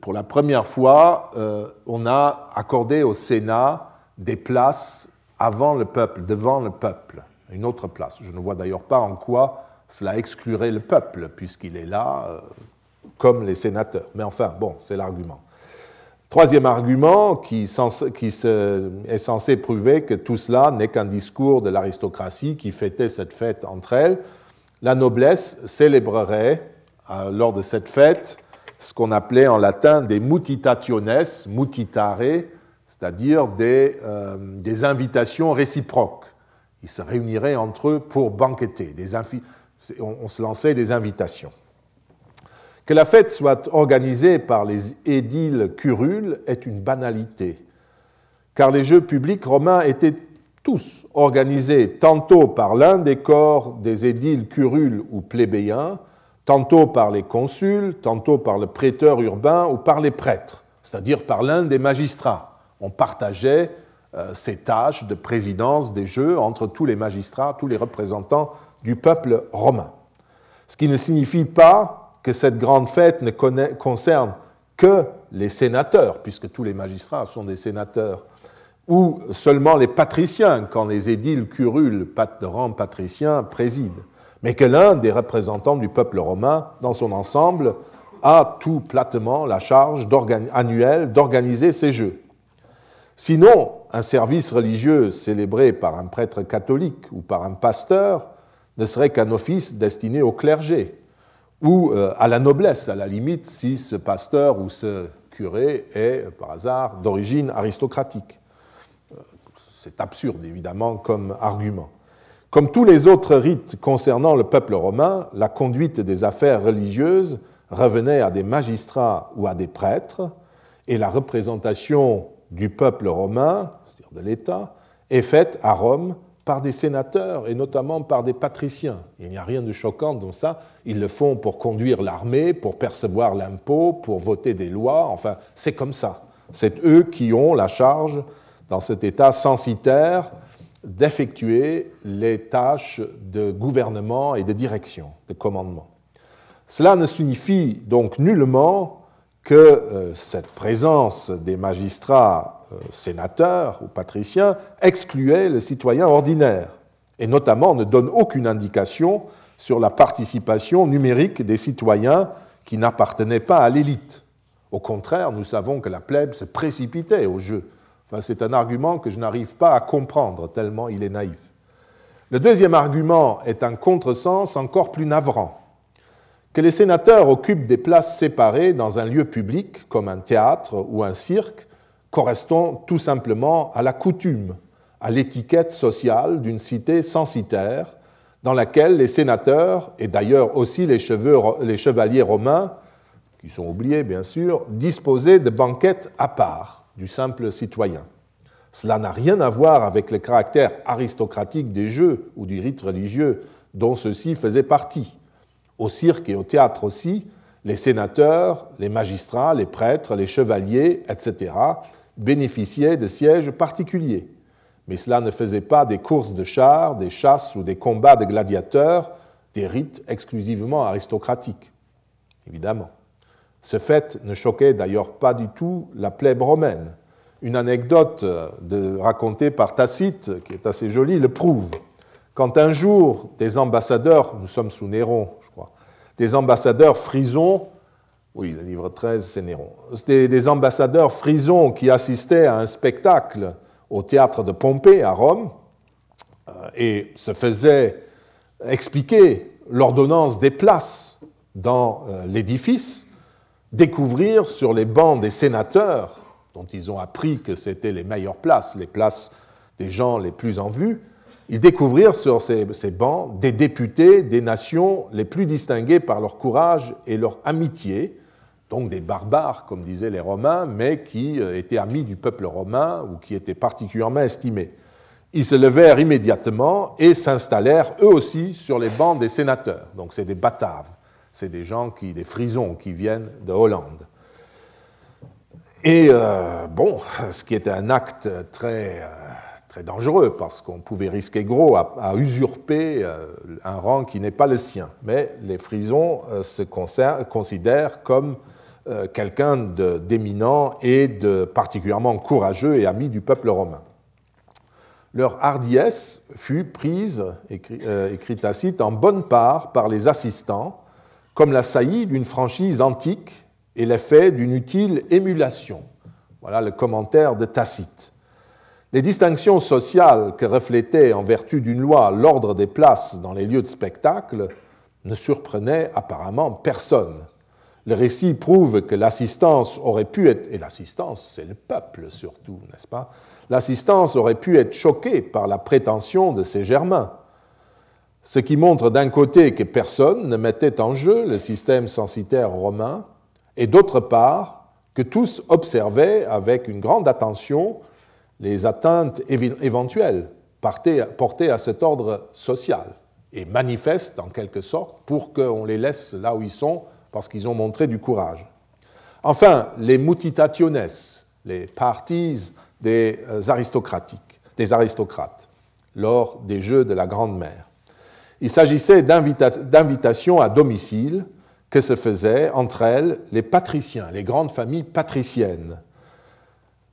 pour la première fois, euh, on a accordé au Sénat des places avant le peuple, devant le peuple, une autre place. Je ne vois d'ailleurs pas en quoi cela exclurait le peuple, puisqu'il est là euh, comme les sénateurs. Mais enfin, bon, c'est l'argument. Troisième argument qui, est censé prouver que tout cela n'est qu'un discours de l'aristocratie qui fêtait cette fête entre elles. La noblesse célébrerait euh, lors de cette fête ce qu'on appelait en latin des mutitationes, mutitare, c'est-à-dire des, euh, invitations réciproques. Ils se réuniraient entre eux pour banqueter. Des on se lançait des invitations. Que la fête soit organisée par les édiles curules est une banalité, car les jeux publics romains étaient tous organisés tantôt par l'un des corps des édiles curules ou plébéiens, tantôt par les consuls, tantôt par le prêteur urbain ou par les prêtres, c'est-à-dire par l'un des magistrats. On partageait euh, ces tâches de présidence des jeux entre tous les magistrats, tous les représentants du peuple romain. Ce qui ne signifie pas que cette grande fête ne concerne que les sénateurs, puisque tous les magistrats sont des sénateurs, ou seulement les patriciens, quand les édiles curules de rang patricien président, mais que l'un des représentants du peuple romain, dans son ensemble, a tout platement la charge annuelle d'organiser ces jeux. Sinon, un service religieux célébré par un prêtre catholique ou par un pasteur ne serait qu'un office destiné au clergé, ou euh, à la noblesse, à la limite, si ce pasteur ou ce curé est, par hasard, d'origine aristocratique. Euh, c'est absurde, évidemment, comme argument. Comme tous les autres rites concernant le peuple romain, la conduite des affaires religieuses revenait à des magistrats ou à des prêtres, et la représentation du peuple romain, c'est-à-dire de l'État, est faite à Rome par des sénateurs et notamment par des patriciens. Il n'y a rien de choquant dans ça. Ils le font pour conduire l'armée, pour percevoir l'impôt, pour voter des lois. Enfin, c'est comme ça. C'est eux qui ont la charge, dans cet état censitaire, d'effectuer les tâches de gouvernement et de direction, de commandement. Cela ne signifie donc nullement que euh, cette présence des magistrats sénateur ou patricien excluait le citoyen ordinaire, et notamment ne donne aucune indication sur la participation numérique des citoyens qui n'appartenaient pas à l'élite. Au contraire, nous savons que la plèbe se précipitait au jeu. C'est un argument que je n'arrive pas à comprendre, tellement il est naïf. Le deuxième argument est un contresens encore plus navrant. Que les sénateurs occupent des places séparées dans un lieu public, comme un théâtre ou un cirque, correspond tout simplement à la coutume, à l'étiquette sociale d'une cité censitaire dans laquelle les sénateurs, et d'ailleurs aussi les, les, chevaliers romains, qui sont oubliés bien sûr, disposaient de banquettes à part du simple citoyen. Cela n'a rien à voir avec le caractère aristocratique des jeux ou du rite religieux dont ceux-ci faisaient partie. Au cirque et au théâtre aussi, les sénateurs, les magistrats, les prêtres, les chevaliers, etc., bénéficiaient de sièges particuliers. Mais cela ne faisait pas des courses de chars, des chasses ou des combats de gladiateurs des rites exclusivement aristocratiques, évidemment. Ce fait ne choquait d'ailleurs pas du tout la plèbe romaine. Une anecdote de, racontée par Tacite, qui est assez jolie, le prouve. Quand un jour des ambassadeurs, nous sommes sous Néron, je crois, des ambassadeurs frisons, oui, le livre 13, c'est Néron, des, des ambassadeurs frisons qui assistaient à un spectacle au théâtre de Pompée à Rome euh, et se faisaient expliquer l'ordonnance des places dans euh, l'édifice, découvrir sur les bancs des sénateurs, dont ils ont appris que c'était les meilleures places, les places des gens les plus en vue, ils découvrirent sur ces, ces, bancs des députés des nations les plus distinguées par leur courage et leur amitié, donc des barbares, comme disaient les Romains, mais qui euh, étaient amis du peuple romain ou qui étaient particulièrement estimés. Ils se levèrent immédiatement et s'installèrent eux aussi sur les bancs des sénateurs. Donc c'est des Bataves, c'est des gens qui, des frisons qui viennent de Hollande. Et euh, bon, ce qui était un acte très, euh, très dangereux parce qu'on pouvait risquer gros à, usurper un rang qui n'est pas le sien. Mais les frisons se considèrent comme quelqu'un d'éminent et de particulièrement courageux et ami du peuple romain. Leur hardiesse fut prise, écrit, euh, Tacite, en bonne part par les assistants, comme la saillie d'une franchise antique et l'effet d'une utile émulation. Voilà le commentaire de Tacite. Les distinctions sociales que reflétait en vertu d'une loi l'ordre des places dans les lieux de spectacle ne surprenaient apparemment personne le récit prouve que l'assistance aurait pu être, et l'assistance c'est le peuple surtout, n'est-ce pas? L'assistance aurait pu être choquée par la prétention de ces Germains, ce qui montre d'un côté que personne ne mettait en jeu le système censitaire romain, et d'autre part que tous observaient avec une grande attention les atteintes éventuelles portées à cet ordre social, et manifestes en quelque sorte pour qu'on les laisse là où ils sont parce qu'ils ont montré du courage. Enfin, les mutitationes, les parties des euh, des aristocrates, lors des Jeux de la Grande Mère. Il s'agissait d'invitations à domicile que se faisaient entre elles les patriciens, les grandes familles patriciennes,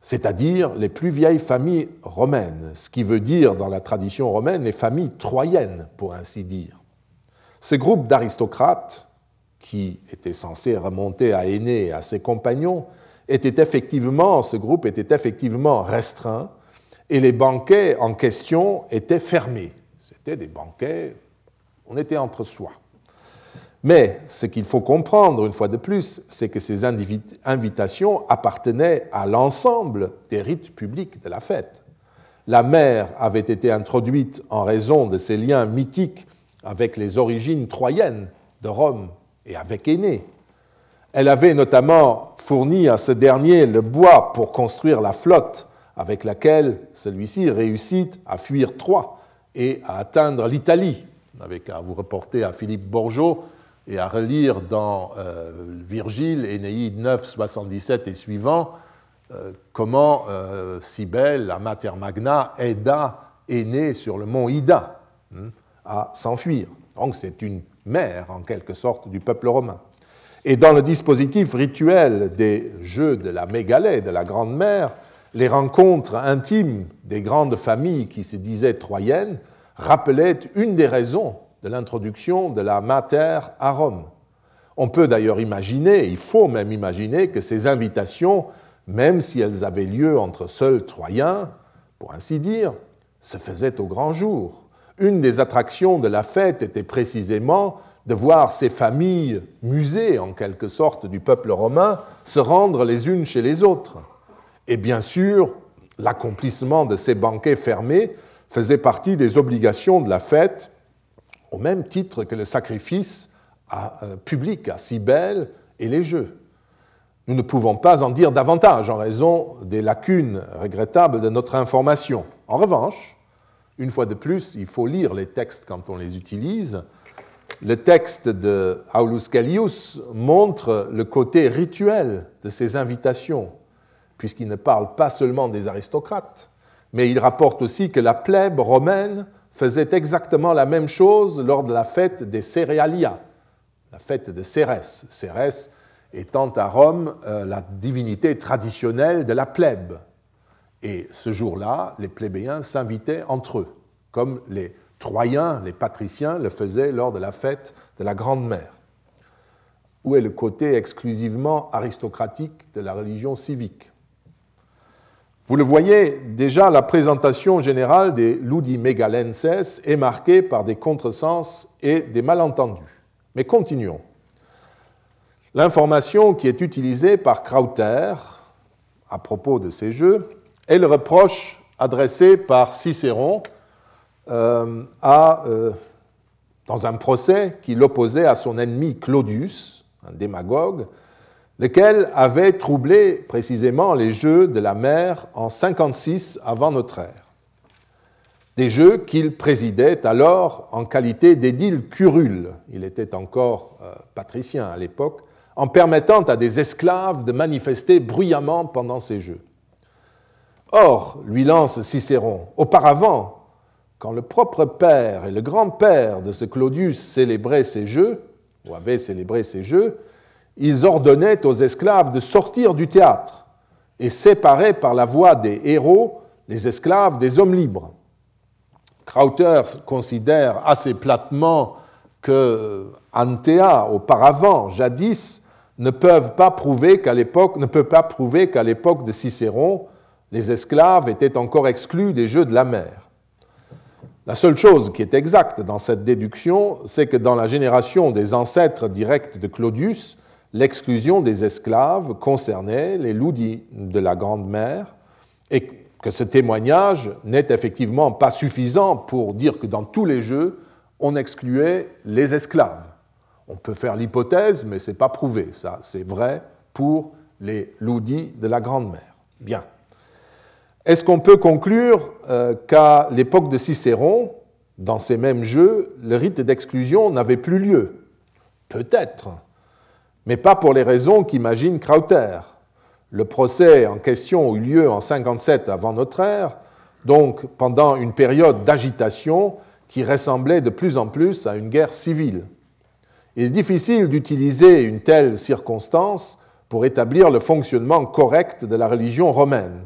c'est-à-dire les plus vieilles familles romaines, ce qui veut dire dans la tradition romaine les familles troyennes, pour ainsi dire. Ces groupes d'aristocrates qui était censé remonter à Aîné et à ses compagnons, était effectivement, ce groupe était effectivement restreint et les banquets en question étaient fermés. C'était des banquets, on était entre soi. Mais ce qu'il faut comprendre, une fois de plus, c'est que ces invitations appartenaient à l'ensemble des rites publics de la fête. La mer avait été introduite en raison de ses liens mythiques avec les origines troyennes de Rome et avec Aîné. Elle avait notamment fourni à ce dernier le bois pour construire la flotte avec laquelle celui-ci réussit à fuir Troie et à atteindre l'Italie. Vous n'avez qu'à vous reporter à Philippe Borgeot et à relire dans euh, Virgile, Énéide 9, 77 et suivant, euh, comment euh, Cybèle, la Mater Magna, aida Aîné sur le mont Ida hein, à s'enfuir. Donc c'est une mère, en quelque sorte, du peuple romain. Et dans le dispositif rituel des jeux de la mégalée, de la grande mère, les rencontres intimes des grandes familles qui se disaient troyennes rappelaient une des raisons de l'introduction de la mater à Rome. On peut d'ailleurs imaginer, il faut même imaginer, que ces invitations, même si elles avaient lieu entre seuls Troyens, pour ainsi dire, se faisaient au grand jour, une des attractions de la fête était précisément de voir ces familles musées, en quelque sorte, du peuple romain se rendre les unes chez les autres. Et bien sûr, l'accomplissement de ces banquets fermés faisait partie des obligations de la fête, au même titre que le sacrifice euh, public à Cybèle et les jeux. Nous ne pouvons pas en dire davantage en raison des lacunes regrettables de notre information. En revanche, une fois de plus, il faut lire les textes quand on les utilise. Le texte de Aulus Gellius montre le côté rituel de ces invitations, puisqu'il ne parle pas seulement des aristocrates, mais il rapporte aussi que la plèbe romaine faisait exactement la même chose lors de la fête des Céréalia, la fête de Cérès. Cérès étant à Rome euh, la divinité traditionnelle de la plèbe. Et ce jour-là, les plébéiens s'invitaient entre eux, comme les Troyens, les patriciens, le faisaient lors de la fête de la Grande Mère. Où est le côté exclusivement aristocratique de la religion civique Vous le voyez, déjà la présentation générale des Ludi Megalenses est marquée par des contresens et des malentendus. Mais continuons. L'information qui est utilisée par Krauter à propos de ces jeux est le reproche adressé par Cicéron euh, euh, dans un procès qu'il opposait à son ennemi Claudius, un démagogue, lequel avait troublé précisément les jeux de la mer en 56 avant notre ère. Des jeux qu'il présidait alors en qualité d'édile curule, il était encore euh, patricien à l'époque, en permettant à des esclaves de manifester bruyamment pendant ces jeux. Or, lui lance Cicéron, auparavant, quand le propre père et le grand-père de ce Claudius célébraient ces jeux, ou avaient célébré ces jeux, ils ordonnaient aux esclaves de sortir du théâtre et séparaient par la voix des héros les esclaves des hommes libres. Krauter considère assez platement que Antea, auparavant, jadis, ne peuvent pas prouver qu'à l'époque, ne peut pas prouver qu'à l'époque de Cicéron, les esclaves étaient encore exclus des jeux de la mer. La seule chose qui est exacte dans cette déduction, c'est que dans la génération des ancêtres directs de Claudius, l'exclusion des esclaves concernait les loudis de la Grande Mer, et que ce témoignage n'est effectivement pas suffisant pour dire que dans tous les jeux, on excluait les esclaves. On peut faire l'hypothèse, mais ce n'est pas prouvé. Ça, c'est vrai pour les loudis de la Grande Mer. Bien. Est-ce qu'on peut conclure euh, qu'à l'époque de Cicéron, dans ces mêmes jeux, le rite d'exclusion n'avait plus lieu? Peut-être, mais pas pour les raisons qu'imagine Krauter. Le procès en question eut lieu en 57 avant notre ère, donc pendant une période d'agitation qui ressemblait de plus en plus à une guerre civile. Il est difficile d'utiliser une telle circonstance pour établir le fonctionnement correct de la religion romaine.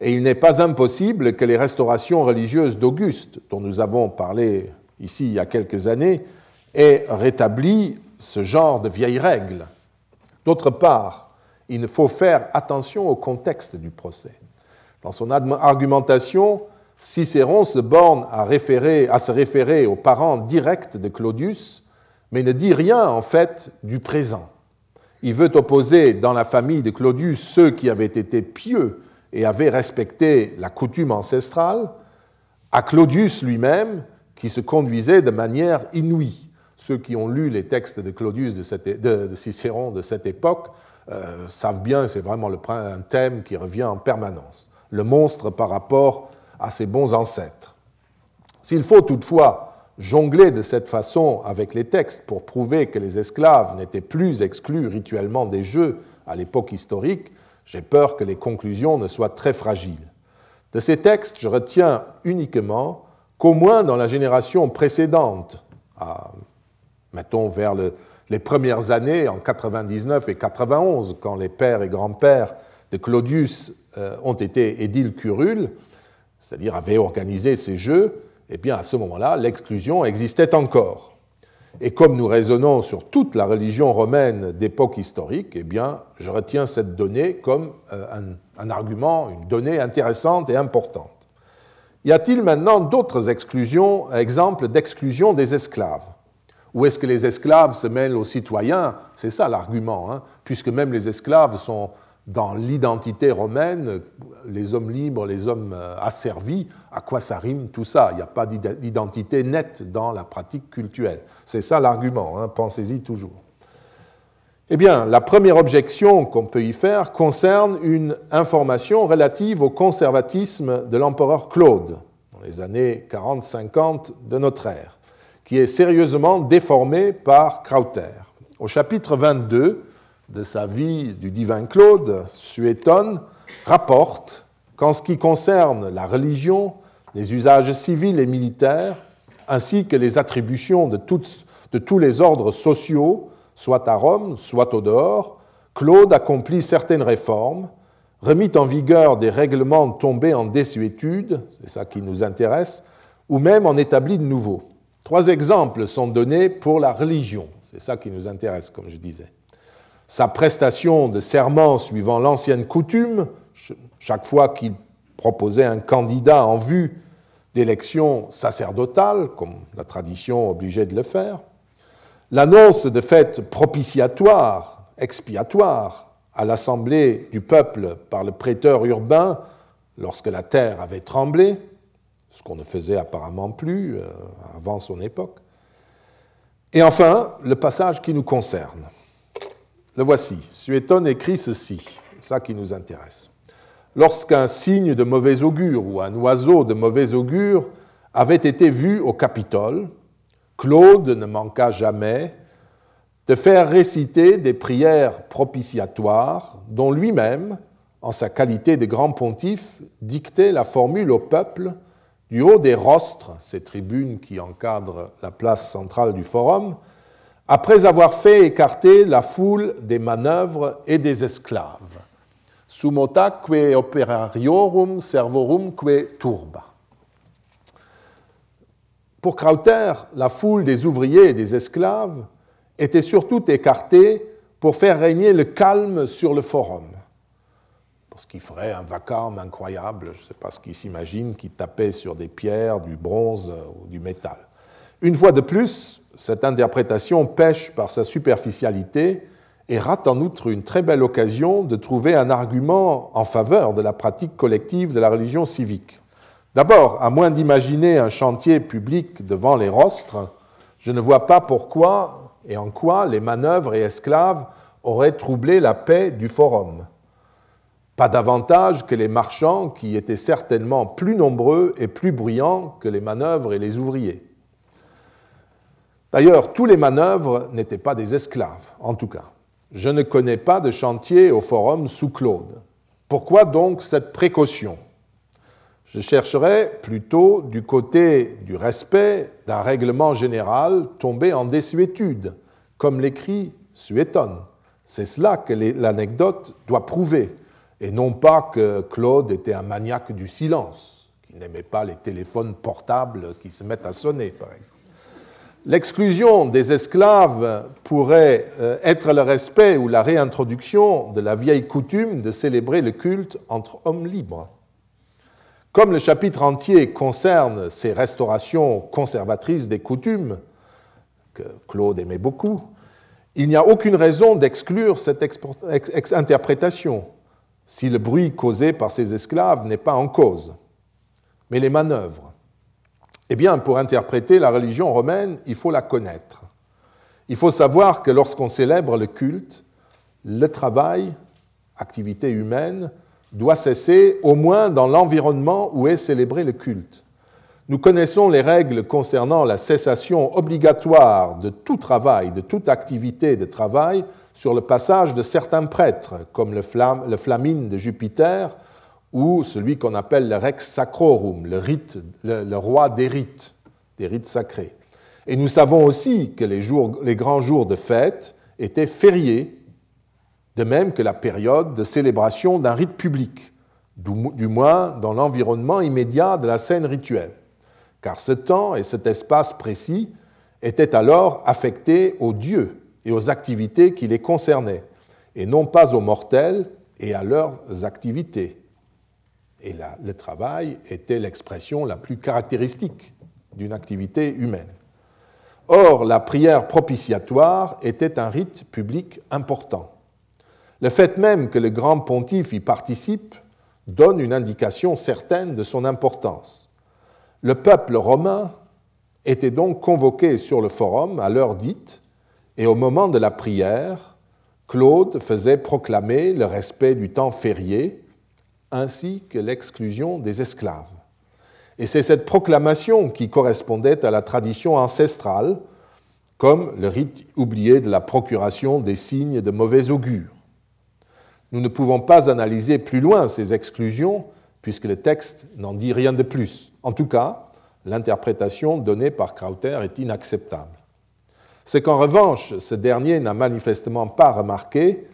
Et il n'est pas impossible que les restaurations religieuses d'Auguste, dont nous avons parlé ici il y a quelques années, aient rétabli ce genre de vieilles règles. D'autre part, il faut faire attention au contexte du procès. Dans son argumentation, Cicéron se borne à, se référer aux parents directs de Claudius mais ne dit rien en fait du présent. Il veut opposer dans la famille de Claudius ceux qui avaient été pieux et avaient respecté la coutume ancestrale, à Claudius lui-même qui se conduisait de manière inouïe. Ceux qui ont lu les textes de Claudius de, Cicéron de cette époque euh, savent bien, c'est vraiment le, un thème qui revient en permanence, le monstre par rapport à ses bons ancêtres. S'il faut toutefois jongler de cette façon avec les textes pour prouver que les esclaves n'étaient plus exclus rituellement des jeux à l'époque historique, j'ai peur que les conclusions ne soient très fragiles. De ces textes, je retiens uniquement qu'au moins dans la génération précédente, mettons vers les premières années, en 99 et 91, quand les pères et grands-pères de Claudius euh, ont été édiles curules, c'est-à-dire avaient organisé ces jeux, eh bien à ce moment-là, l'exclusion existait encore. Et comme nous raisonnons sur toute la religion romaine d'époque historique, eh je retiens cette donnée comme euh, un, argument, une donnée intéressante et importante. Y a-t-il maintenant d'autres exclusions, exemples d'exclusion des esclaves? Ou est-ce que les esclaves se mêlent aux citoyens? C'est ça l'argument, hein, puisque même les esclaves sont dans l'identité romaine, les hommes libres, les hommes euh, asservis, à quoi ça rime tout ça? Il n'y a pas d'identité nette dans la pratique cultuelle. C'est ça l'argument, hein, pensez-y toujours. Eh bien, la première objection qu'on peut y faire concerne une information relative au conservatisme de l'empereur Claude, dans les années 40-50 de notre ère, qui est sérieusement déformée par Krauter. Au chapitre 22, de sa vie du divin Claude, Suétone rapporte qu'en ce qui concerne la religion, les usages civils et militaires, ainsi que les attributions de, de tous les ordres sociaux, soit à Rome, soit au dehors, Claude accomplit certaines réformes, remit en vigueur des règlements tombés en désuétude, c'est ça qui nous intéresse, ou même en établit de nouveaux. Trois exemples sont donnés pour la religion, c'est ça qui nous intéresse, comme je disais sa prestation de serment suivant l'ancienne coutume, chaque fois qu'il proposait un candidat en vue d'élection sacerdotale, comme la tradition obligeait de le faire, l'annonce de fêtes propitiatoires, expiatoires, à l'assemblée du peuple par le prêteur urbain lorsque la terre avait tremblé, ce qu'on ne faisait apparemment plus euh, avant son époque, et enfin le passage qui nous concerne. Le voici. Suétone écrit ceci, ça qui nous intéresse. Lorsqu'un signe de mauvais augure ou un oiseau de mauvais augure avait été vu au Capitole, Claude ne manqua jamais de faire réciter des prières propitiatoires dont lui-même, en sa qualité de grand pontife, dictait la formule au peuple du haut des rostres, ces tribunes qui encadrent la place centrale du forum, après avoir fait écarter la foule des manœuvres et des esclaves. Sumotaque operariorum servorum que turba. Pour Krauter, la foule des ouvriers et des esclaves était surtout écartée pour faire régner le calme sur le forum. Parce qu'il ferait un vacarme incroyable, je ne sais pas ce qu'il s'imagine, qui tapait sur des pierres, du bronze ou du métal. Une fois de plus, cette interprétation pêche par sa superficialité et rate en outre une très belle occasion de trouver un argument en faveur de la pratique collective de la religion civique. D'abord, à moins d'imaginer un chantier public devant les rostres, je ne vois pas pourquoi et en quoi les manœuvres et esclaves auraient troublé la paix du forum. Pas davantage que les marchands qui étaient certainement plus nombreux et plus bruyants que les manœuvres et les ouvriers. D'ailleurs, tous les manœuvres n'étaient pas des esclaves, en tout cas. Je ne connais pas de chantier au forum sous Claude. Pourquoi donc cette précaution? Je chercherais plutôt du côté du respect d'un règlement général tombé en désuétude, comme l'écrit Suétone. C'est cela que l'anecdote doit prouver, et non pas que Claude était un maniaque du silence, qui n'aimait pas les téléphones portables qui se mettent à sonner, par exemple. L'exclusion des esclaves pourrait euh, être le respect ou la réintroduction de la vieille coutume de célébrer le culte entre hommes libres. Comme le chapitre entier concerne ces restaurations conservatrices des coutumes, que Claude aimait beaucoup, il n'y a aucune raison d'exclure cette interprétation si le bruit causé par ces esclaves n'est pas en cause. Mais les manœuvres, eh bien, pour interpréter la religion romaine, il faut la connaître. Il faut savoir que lorsqu'on célèbre le culte, le travail, activité humaine, doit cesser au moins dans l'environnement où est célébré le culte. Nous connaissons les règles concernant la cessation obligatoire de tout travail, de toute activité de travail sur le passage de certains prêtres, comme le, flamine de Jupiter ou celui qu'on appelle le rex sacrorum, le, roi des rites, des rites sacrés. Et nous savons aussi que les, les grands jours de fête étaient fériés, de même que la période de célébration d'un rite public, du moins dans l'environnement immédiat de la scène rituelle, car ce temps et cet espace précis étaient alors affectés aux dieux et aux activités qui les concernaient, et non pas aux mortels et à leurs activités et le travail était l'expression la plus caractéristique d'une activité humaine. Or, la prière propitiatoire était un rite public important. Le fait même que le grand pontife y participe donne une indication certaine de son importance. Le peuple romain était donc convoqué sur le forum à l'heure dite, et au moment de la prière, Claude faisait proclamer le respect du temps férié ainsi que l'exclusion des esclaves. Et c'est cette proclamation qui correspondait à la tradition ancestrale, comme le rite oublié de la procuration des signes de mauvais augure. Nous ne pouvons pas analyser plus loin ces exclusions, puisque le texte n'en dit rien de plus. En tout cas, l'interprétation donnée par Krauter est inacceptable. Ce qu'en revanche ce dernier n'a manifestement pas remarqué,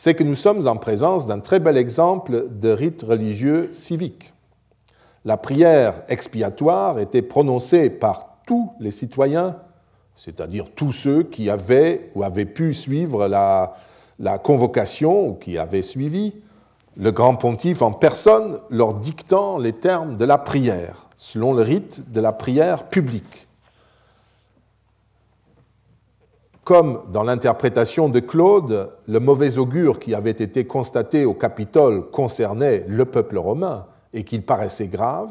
c'est que nous sommes en présence d'un très bel exemple de rite religieux civique. La prière expiatoire était prononcée par tous les citoyens, c'est-à-dire tous ceux qui avaient ou avaient pu suivre la, convocation ou qui avaient suivi le grand pontife en personne leur dictant les termes de la prière selon le rite de la prière publique. Comme dans l'interprétation de Claude, le mauvais augure qui avait été constaté au Capitole concernait le peuple romain et qu'il paraissait grave,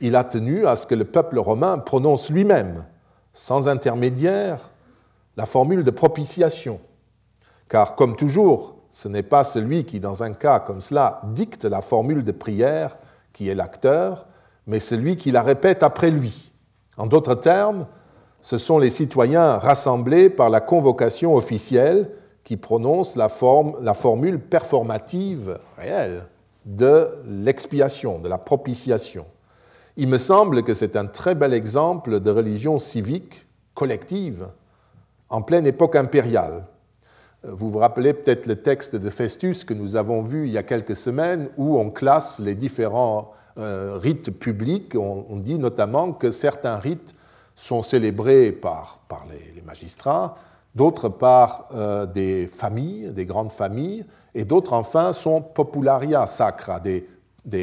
il a tenu à ce que le peuple romain prononce lui-même, sans intermédiaire, la formule de propitiation. Car, comme toujours, ce n'est pas celui qui, dans un cas comme cela, dicte la formule de prière qui est l'acteur, mais celui qui la répète après lui. En d'autres termes, ce sont les citoyens rassemblés par la convocation officielle qui prononcent la, formule performative réelle de l'expiation, de la propitiation. Il me semble que c'est un très bel exemple de religion civique collective en pleine époque impériale. Vous vous rappelez peut-être le texte de Festus que nous avons vu il y a quelques semaines où on classe les différents euh, rites publics, on, dit notamment que certains rites sont célébrés par, les, magistrats, d'autres par euh, des familles, des grandes familles, et d'autres enfin sont popularia sacra, des,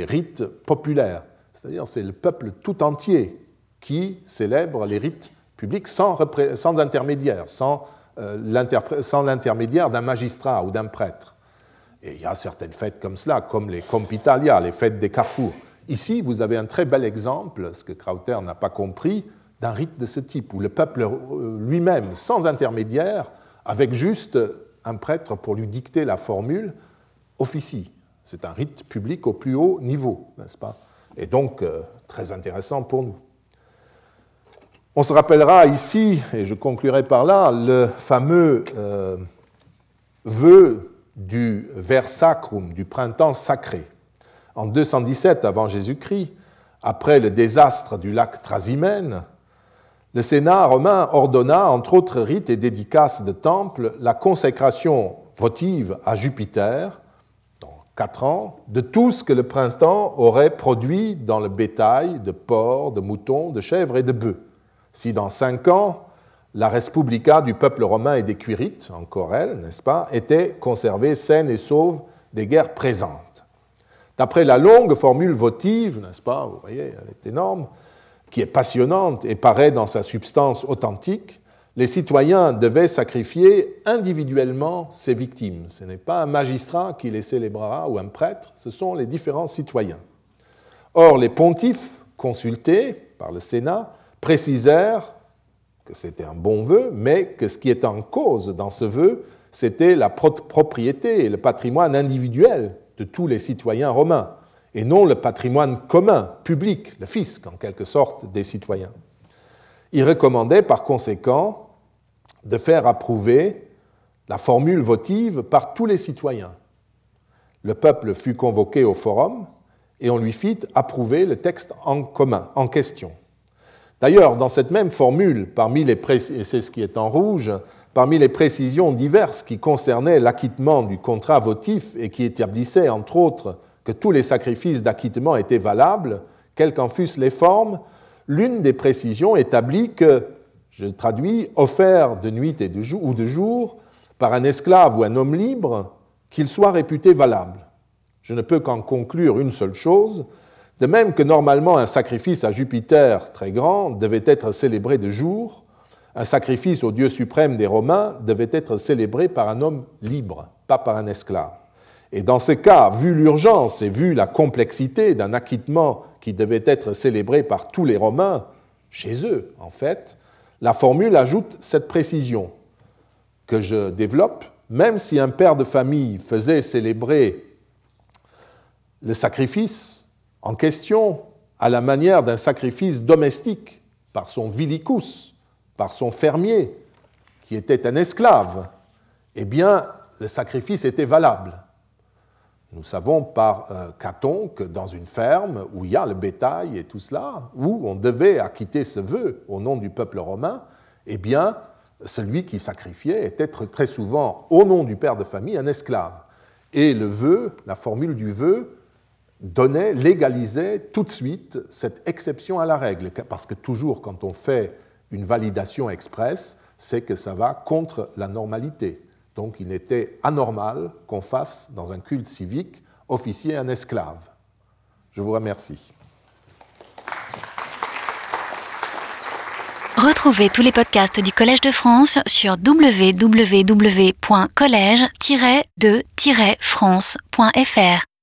rites populaires. C'est-à-dire c'est le peuple tout entier qui célèbre les rites publics sans, intermédiaire, sans, euh, sans l'intermédiaire d'un magistrat ou d'un prêtre. Et il y a certaines fêtes comme cela, comme les Compitalia, les fêtes des carrefours. Ici, vous avez un très bel exemple, ce que Krauter n'a pas compris, d'un rite de ce type, où le peuple euh, lui-même, sans intermédiaire, avec juste un prêtre pour lui dicter la formule, officie. C'est un rite public au plus haut niveau, n'est-ce pas? Et donc, euh, très intéressant pour nous. On se rappellera ici, et je conclurai par là, le fameux euh, vœu du ver sacrum, du printemps sacré en 217 avant Jésus-Christ, après le désastre du lac Trasimène, le Sénat romain ordonna, entre autres rites et dédicaces de temples, la consécration votive à Jupiter, dans quatre ans, de tout ce que le printemps aurait produit dans le bétail de porcs, de moutons, de chèvres et de bœufs. Si dans cinq ans, la respublica du peuple romain et des Cuirites, encore elle, n'est-ce pas, était conservée saine et sauve des guerres présentes. D'après la longue formule votive, n'est-ce pas, vous voyez, elle est énorme, qui est passionnante et paraît dans sa substance authentique, les citoyens devaient sacrifier individuellement ces victimes. Ce n'est pas un magistrat qui les célébrera ou un prêtre, ce sont les différents citoyens. Or, les pontifes consultés par le Sénat précisèrent que c'était un bon vœu, mais que ce qui est en cause dans ce vœu, c'était la propriété et le patrimoine individuel de tous les citoyens romains, et non le patrimoine commun, public, le fisc en quelque sorte des citoyens. Il recommandait par conséquent de faire approuver la formule votive par tous les citoyens. Le peuple fut convoqué au forum et on lui fit approuver le texte en commun, en question. D'ailleurs, dans cette même formule, et c'est ce qui est en rouge, Parmi les précisions diverses qui concernaient l'acquittement du contrat votif et qui établissaient, entre autres, que tous les sacrifices d'acquittement étaient valables, quelles qu'en fussent les formes, l'une des précisions établit que, je traduis, offert de nuit ou de jour par un esclave ou un homme libre, qu'il soit réputé valable. Je ne peux qu'en conclure une seule chose, de même que normalement un sacrifice à Jupiter très grand devait être célébré de jour, un sacrifice au Dieu suprême des Romains devait être célébré par un homme libre, pas par un esclave. Et dans ce cas, vu l'urgence et vu la complexité d'un acquittement qui devait être célébré par tous les Romains, chez eux en fait, la formule ajoute cette précision que je développe, même si un père de famille faisait célébrer le sacrifice en question à la manière d'un sacrifice domestique par son vilicus, par son fermier, qui était un esclave, eh bien, le sacrifice était valable. Nous savons par euh, Caton que dans une ferme où il y a le bétail et tout cela, où on devait acquitter ce vœu au nom du peuple romain, eh bien, celui qui sacrifiait était très souvent, au nom du père de famille, un esclave. Et le vœu, la formule du vœu, donnait, légalisait tout de suite cette exception à la règle, parce que toujours quand on fait une validation expresse, c'est que ça va contre la normalité. Donc il était anormal qu'on fasse dans un culte civique officier un esclave. Je vous remercie. Retrouvez tous les podcasts du Collège de France sur www.collège-de-france.fr.